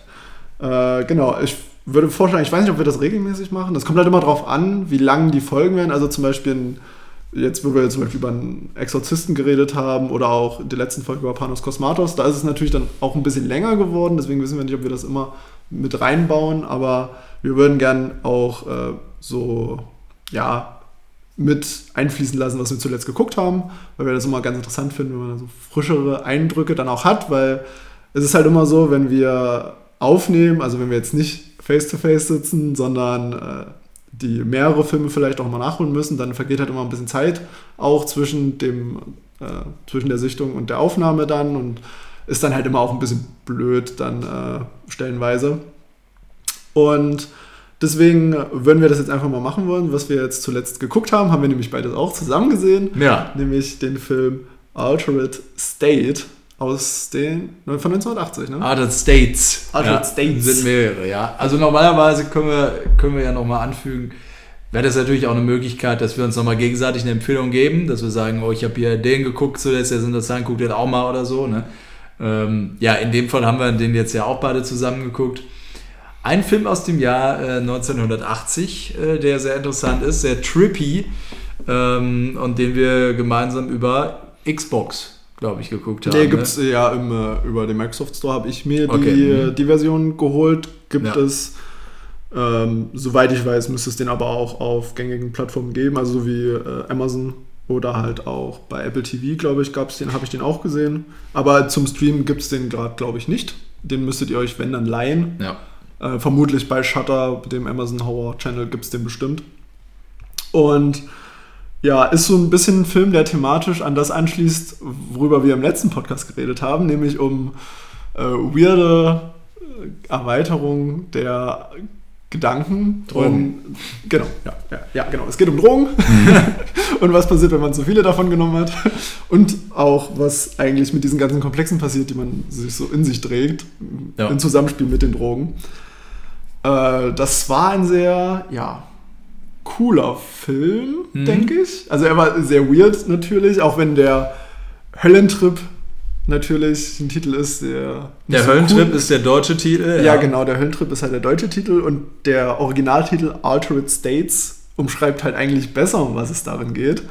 Äh, genau, ich würde vorschlagen, ich weiß nicht, ob wir das regelmäßig machen. Das kommt halt immer drauf an, wie lang die Folgen werden. Also zum Beispiel jetzt, wo wir jetzt zum Beispiel über einen Exorzisten geredet haben oder auch in der letzten Folge über Panos Kosmatos, da ist es natürlich dann auch ein bisschen länger geworden. Deswegen wissen wir nicht, ob wir das immer mit reinbauen. Aber wir würden gern auch äh, so, ja, mit einfließen lassen, was wir zuletzt geguckt haben, weil wir das immer ganz interessant finden, wenn man so frischere Eindrücke dann auch hat, weil es ist halt immer so, wenn wir aufnehmen, also wenn wir jetzt nicht face-to-face sitzen, sondern äh, die mehrere Filme vielleicht auch mal nachholen müssen, dann vergeht halt immer ein bisschen Zeit auch zwischen dem äh, zwischen der Sichtung und der Aufnahme dann und ist dann halt immer auch ein bisschen blöd dann äh, stellenweise. Und deswegen würden wir das jetzt einfach mal machen wollen, was wir jetzt zuletzt geguckt haben, haben wir nämlich beides auch zusammen gesehen Ja. nämlich den Film Altered State aus den von 1980, ne? Altered States. Altered ja, States. Sind mehrere, ja. Also normalerweise können wir, können wir ja nochmal anfügen, wäre das natürlich auch eine Möglichkeit, dass wir uns nochmal gegenseitig eine Empfehlung geben, dass wir sagen, oh, ich habe hier den geguckt, so der ist ja interessant, guckt den auch mal oder so. Ne? Ähm, ja, in dem Fall haben wir den jetzt ja auch beide zusammen geguckt. Ein Film aus dem Jahr äh, 1980, äh, der sehr interessant ist, sehr trippy ähm, und den wir gemeinsam über Xbox, glaube ich, geguckt haben. Nee, ne? gibt es ja im, äh, über den Microsoft Store, habe ich mir Okay, die, mhm. äh, die Version geholt. Gibt Ja. es, ähm, soweit ich weiß, müsste es den aber auch auf gängigen Plattformen geben, also so wie äh, Amazon oder halt auch bei Apple TV, glaube ich, gab es den, habe ich den auch gesehen. Aber zum Stream gibt es den gerade, glaube ich, nicht. Den müsstet ihr euch, wenn dann, leihen. Ja. Äh, vermutlich bei Shutter, dem Amazon Horror Channel, gibt es den bestimmt. Und ja, ist so ein bisschen ein Film, der thematisch an das anschließt, worüber wir im letzten Podcast geredet haben, nämlich um äh, weirde äh, Erweiterung der Gedanken. Drogen. Und, genau, ja, ja, ja, genau. Es geht um Drogen und was passiert, wenn man zu viele davon genommen hat. Und auch, was eigentlich mit diesen ganzen Komplexen passiert, die man sich so in sich trägt, Ja. im Zusammenspiel mit den Drogen. Äh, das war ein sehr, ja, cooler Film, Mhm. denke ich. Also er war sehr weird natürlich, auch wenn der Höllentrip natürlich ein Titel ist, der Der so Höllentrip cool- ist der deutsche Titel. ja, genau, der Höllentrip ist halt der deutsche Titel und der Originaltitel Altered States umschreibt halt eigentlich besser, um was es darin geht.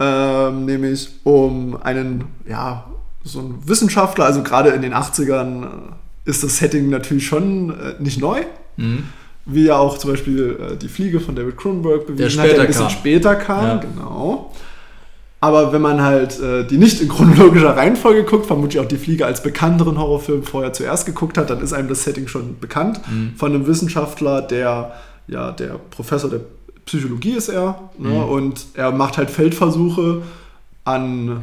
Ähm, nämlich um einen, ja, so einen Wissenschaftler, also gerade in den 80ern äh, ist das Setting natürlich schon äh, nicht neu, Mhm. wie ja auch zum Beispiel äh, die Fliege von David Cronenberg bewiesen hat, der ein bisschen kam. später kam, Ja. genau. Aber wenn man halt äh, die nicht in chronologischer Reihenfolge guckt, vermutlich auch die Fliege als bekannteren Horrorfilm vorher zuerst geguckt hat, dann ist einem das Setting schon bekannt. Mhm. Von einem Wissenschaftler, der, ja, der Professor der Psychologie ist er, ne? Mhm. und er macht halt Feldversuche an,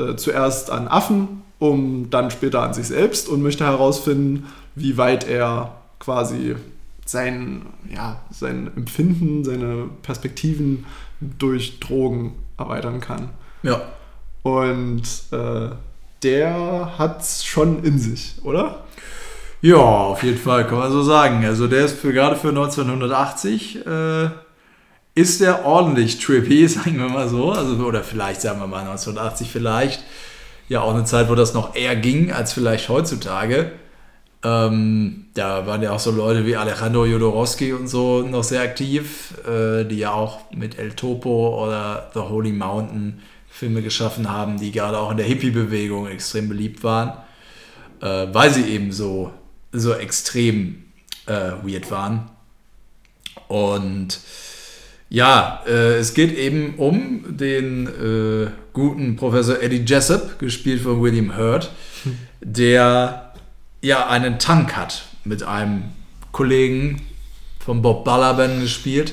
äh, zuerst an Affen, um dann später an sich selbst und möchte herausfinden, wie weit er quasi sein, ja, sein Empfinden, seine Perspektiven durch Drogen erweitern kann. Ja. Und äh, der hat es schon in sich, oder? Ja, auf jeden Fall, kann man so sagen. Also der ist für, gerade für 1980 äh, ist der ordentlich trippy, sagen wir mal so. Also, oder vielleicht, sagen wir mal 1980 vielleicht. Ja, auch eine Zeit, wo das noch eher ging als vielleicht heutzutage. Ähm, da waren ja auch so Leute wie Alejandro Jodorowsky und so noch sehr aktiv, äh, die ja auch mit El Topo oder The Holy Mountain Filme geschaffen haben, die gerade auch in der Hippie-Bewegung extrem beliebt waren, äh, weil sie eben so, so extrem äh, weird waren. Und ja, äh, es geht eben um den äh, guten Professor Eddie Jessup, gespielt von William Hurt, der ja einen Tank hat mit einem Kollegen von Bob Balaban gespielt.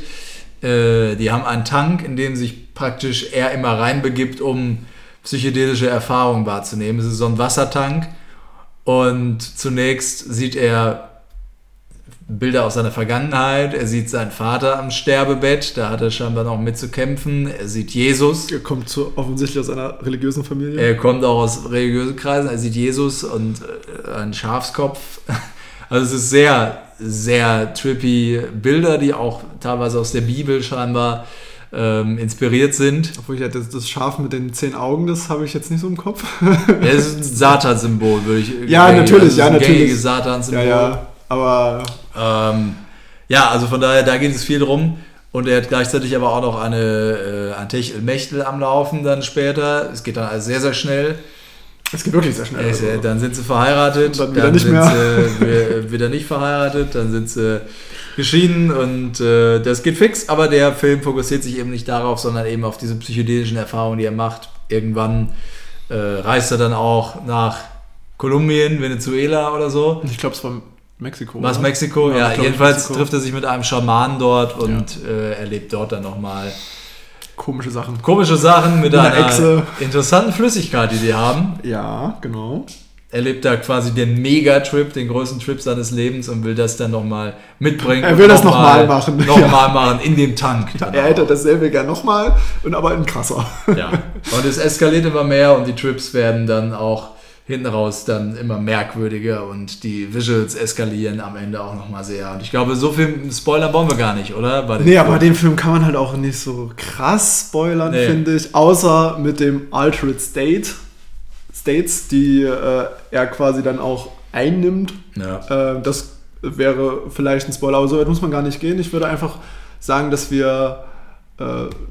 Äh, die haben einen Tank, in dem sich praktisch er immer reinbegibt, um psychedelische Erfahrungen wahrzunehmen. Es ist so ein Wassertank und zunächst sieht er Bilder aus seiner Vergangenheit. Er sieht seinen Vater am Sterbebett, da hat er scheinbar noch mit zu kämpfen. Er sieht Jesus. Er kommt so offensichtlich aus einer religiösen Familie. Er kommt auch aus religiösen Kreisen. Er sieht Jesus und äh, einen Schafskopf. Also es ist sehr, sehr trippy Bilder, die auch teilweise aus der Bibel scheinbar ähm, inspiriert sind. Obwohl ich ja das, das Schaf mit den zehn Augen, das habe ich jetzt nicht so im Kopf. Es ist ein Satan-Symbol, würde ich Ja, natürlich, also ja, natürlich. Satan-Symbol. Ja, ja. Aber Ähm, ja, also von daher, da geht es viel drum. Und er hat gleichzeitig aber auch noch eine, äh, ein Techtelmechtel am Laufen dann später. Es geht dann alles sehr, sehr schnell. es geht wirklich sehr schnell. Also. äh, dann sind sie verheiratet, dann wieder nicht sind mehr. sie wi- wieder nicht verheiratet, dann sind sie geschieden und äh, das geht fix, aber der Film fokussiert sich eben nicht darauf, sondern eben auf diese psychedelischen Erfahrungen, die er macht. Irgendwann äh, reist er dann auch nach Kolumbien, Venezuela oder so. ich glaube, es war Mexiko. Was? Mexiko? Ja, Ja, jedenfalls Mexiko. trifft er sich mit einem Schamanen dort und äh, erlebt dort dann nochmal Komische Sachen. komische Sachen mit einer einer Echse. interessanten Flüssigkeit, die die haben. Ja, genau. Er lebt da quasi den Megatrip, den größten Trip seines Lebens und will das dann nochmal mitbringen. Er will das noch mal machen. Nochmal machen in dem Tank. Er hätte dasselbe gern nochmal und aber in krasser. Ja. Und es eskaliert immer mehr und die Trips werden dann auch hinten raus dann immer merkwürdiger und die Visuals eskalieren am Ende auch nochmal sehr. Und ich glaube, so viel Spoiler wollen wir gar nicht, oder? Bei dem Nee, Film. aber den Film kann man halt auch nicht so krass spoilern, Nee. finde ich. Außer mit dem Altered State. States, die äh, er quasi dann auch einnimmt. Ja. Äh, das wäre vielleicht ein Spoiler, aber so weit muss man gar nicht gehen. Ich würde einfach sagen, dass wir äh,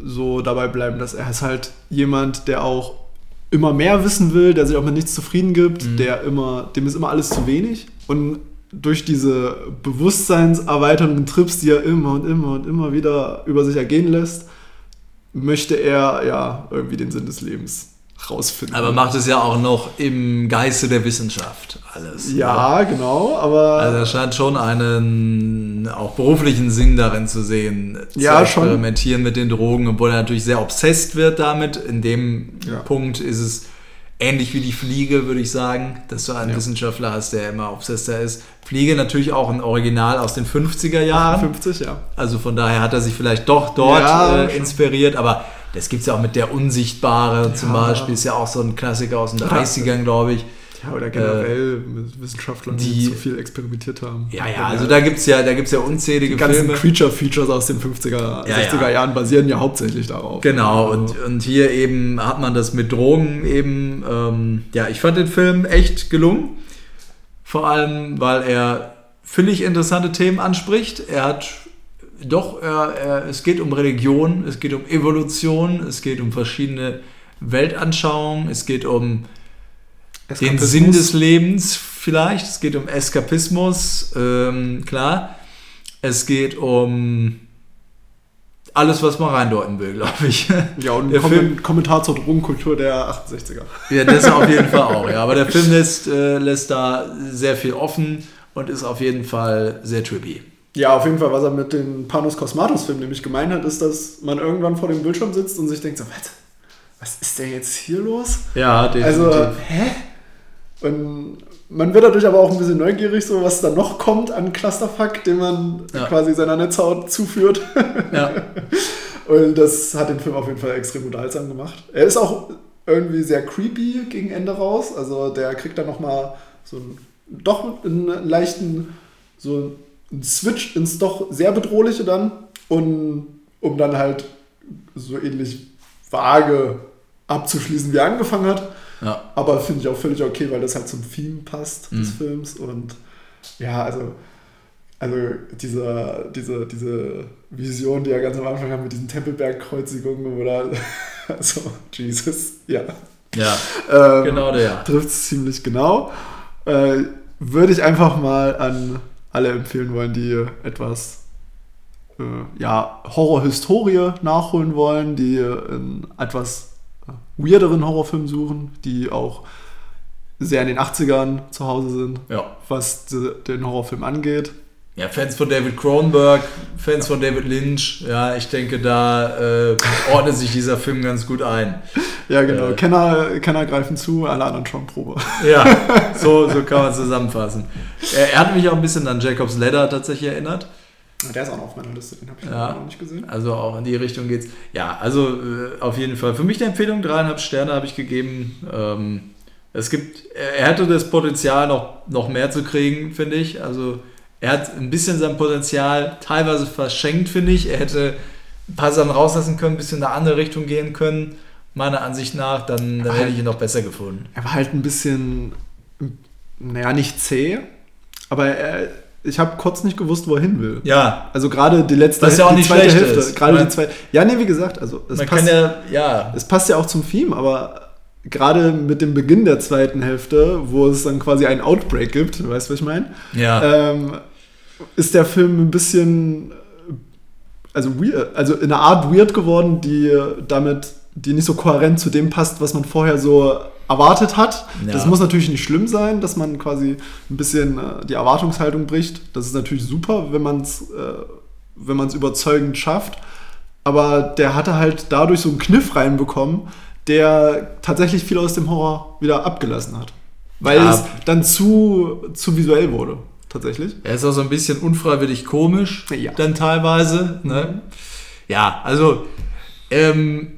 so dabei bleiben, dass er ist halt jemand, der auch immer mehr wissen will, der sich auch mit nichts zufrieden gibt, Mhm. der immer, dem ist immer alles zu wenig. Und durch diese bewusstseinserweiternden Trips, die er immer und immer und immer wieder über sich ergehen lässt, möchte er ja irgendwie den Sinn des Lebens rausfinden. Aber macht es ja auch noch im Geiste der Wissenschaft alles. ja, genau, aber Also er scheint schon einen auch beruflichen Sinn darin zu sehen, Ja, zu schon. experimentieren mit den Drogen, obwohl er natürlich sehr obsessed wird damit. In dem Ja. Punkt ist es ähnlich wie die Fliege, würde ich sagen, dass du einen Ja. Wissenschaftler hast, der immer obsesster ist. Fliege natürlich auch ein Original aus den 50er Jahren. 50, ja. Also von daher hat er sich vielleicht doch dort Ja, äh, schon. inspiriert, aber das gibt es ja auch mit der Unsichtbare zum Ja. Beispiel, ist ja auch so ein Klassiker aus den 30ern, glaube ich. Ja, oder generell mit Wissenschaftlern, die, die- zu viel experimentiert haben. Ja, ja, also da gibt es ja, da gibt's ja unzählige die ganzen. Creature-Features aus den 50er, Ja, 60er ja. Jahren basieren ja hauptsächlich darauf. Genau, Also, und, und hier eben hat man das mit Drogen eben, ähm, ja, ich fand den Film echt gelungen. Vor allem, weil er völlig interessante Themen anspricht. Er hat doch, er, er, es geht um Religion, es geht um Evolution, es geht um verschiedene Weltanschauungen, es geht um den. Sinn des Lebens vielleicht, es geht um Eskapismus, ähm, klar. Es geht um alles, was man reindeuten will, glaube ich. Ja, und Der Film- Kommentar zur Drogenkultur der 68er. Ja, das auf jeden Fall auch, ja. Aber der Film lässt, äh, lässt da sehr viel offen und ist auf jeden Fall sehr trippy. Ja, auf jeden Fall, was er mit den Panos Cosmatos-Filmen nämlich gemeint hat, ist, dass man irgendwann vor dem Bildschirm sitzt und sich denkt so, was, was ist denn jetzt hier los? Ja, Also, hä? Und man wird dadurch aber auch ein bisschen neugierig, so was da noch kommt an Clusterfuck, den man Ja. quasi seiner Netzhaut zuführt. ja. Und das hat den Film auf jeden Fall extrem unterhaltsam gemacht. Er ist auch irgendwie sehr creepy gegen Ende raus. Also der kriegt dann nochmal so einen, doch einen leichten, so einen Switch ins doch sehr bedrohliche dann. Und um dann halt so ähnlich vage abzuschließen, wie er angefangen hat. ja. Aber finde ich auch völlig okay, weil das halt zum Theme passt des Mhm. Films. Und ja, also Also diese, diese, diese Vision, die er ganz am Anfang hat mit diesen Tempelberg-Kreuzigungen oder also Jesus, ja. Ja, Ähm, genau der. Trifft es ziemlich genau. Äh, würde ich einfach mal an alle empfehlen wollen, die etwas äh, ja, Horror-Historie nachholen wollen, die einen etwas äh, weirderen Horrorfilm suchen, die auch sehr in den 80ern zu Hause sind, Ja. was de- den Horrorfilm angeht. Ja, Fans von David Cronenberg, Fans von David Lynch, ja, ich denke, da äh, ordnet sich dieser Film ganz gut ein. Ja, genau. Äh. Kenner, Kenner greifen zu, alle anderen schon Probe. Ja, so, so kann man es zusammenfassen. Er, er hat mich auch ein bisschen an Jacob's Ladder tatsächlich erinnert. Der ist auch noch auf meiner Liste, den habe ich Ja. noch nicht gesehen. Also auch in die Richtung geht's. Ja, also äh, auf jeden Fall. Für mich eine Empfehlung, dreieinhalb Sterne habe ich gegeben. Ähm, es gibt, er er hätte das Potenzial noch, noch mehr zu kriegen, finde ich. Also er hat ein bisschen sein Potenzial teilweise verschenkt, finde ich. Er hätte ein paar Sachen rauslassen können, ein bisschen in eine andere Richtung gehen können, meiner Ansicht nach. Dann, dann hätte ich ihn noch besser gefunden. Er war halt ein bisschen, naja, nicht zäh, aber er, ich habe kurz nicht gewusst, wo er hin will. Ja, Also gerade die letzte Was ja auch die nicht zweite schlecht Hälfte. ist. Gerade die zweite. Ja, nee, wie gesagt, also es man passt, kann ja, ja, es passt ja auch zum Theme, aber gerade mit dem Beginn der zweiten Hälfte, wo es dann quasi einen Outbreak gibt, du weißt, was ich meine, ja. ähm, ist der Film ein bisschen, also weird, also in einer Art weird geworden, die damit, die nicht so kohärent zu dem passt, was man vorher so erwartet hat. Ja. Das muss natürlich nicht schlimm sein, dass man quasi ein bisschen äh, die Erwartungshaltung bricht. Das ist natürlich super, wenn man es äh, wenn man es überzeugend schafft. Aber der hatte halt dadurch so einen Kniff reinbekommen, der tatsächlich viel aus dem Horror wieder abgelassen hat. Weil Ja. es dann zu, zu visuell wurde, tatsächlich. Er ist auch so ein bisschen unfreiwillig komisch, Ja. dann teilweise. Ne? Ja, also, ähm,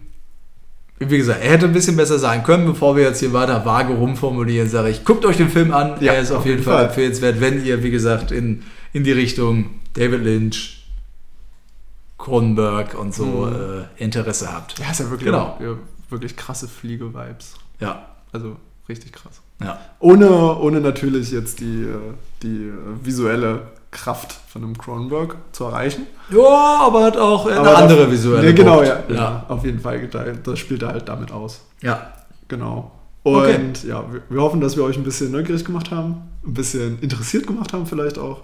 wie gesagt, er hätte ein bisschen besser sein können, bevor wir jetzt hier weiter vage rumformulieren, sage ich, guckt euch den Film an. Ja, er ist auf, auf jeden Fall, Fall. empfehlenswert, wenn ihr, wie gesagt, in, in die Richtung David Lynch, Cronenberg und so Mhm. äh, Interesse habt. Ja, ist ja wirklich, Genau. ja, wirklich krasse Fliege-Vibes. Ja, Also richtig krass. ja. Ohne, ohne natürlich jetzt die, äh, die äh, visuelle Kraft von einem Cronenberg zu erreichen. Ja, aber hat auch eine Aber andere visuelle Ja, genau, ja, ja. Auf jeden Fall, da- das spielt er halt damit aus. ja. Genau. Und Okay. ja, wir, wir hoffen, dass wir euch ein bisschen neugierig gemacht haben, ein bisschen interessiert gemacht haben vielleicht auch.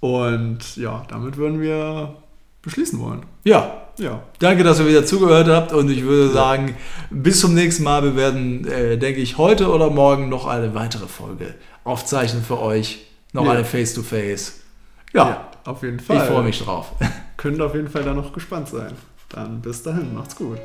Und ja, damit würden wir beschließen wollen. Ja, Ja, Danke, dass ihr wieder zugehört habt und ich würde sagen, bis zum nächsten Mal. Wir werden, äh, denke ich, heute oder morgen noch eine weitere Folge aufzeichnen für euch. Noch Ja. eine Face-to-Face. Ja, auf jeden Fall. ich freue mich drauf. Könnt auf jeden Fall da noch gespannt sein. Dann bis dahin, macht's gut.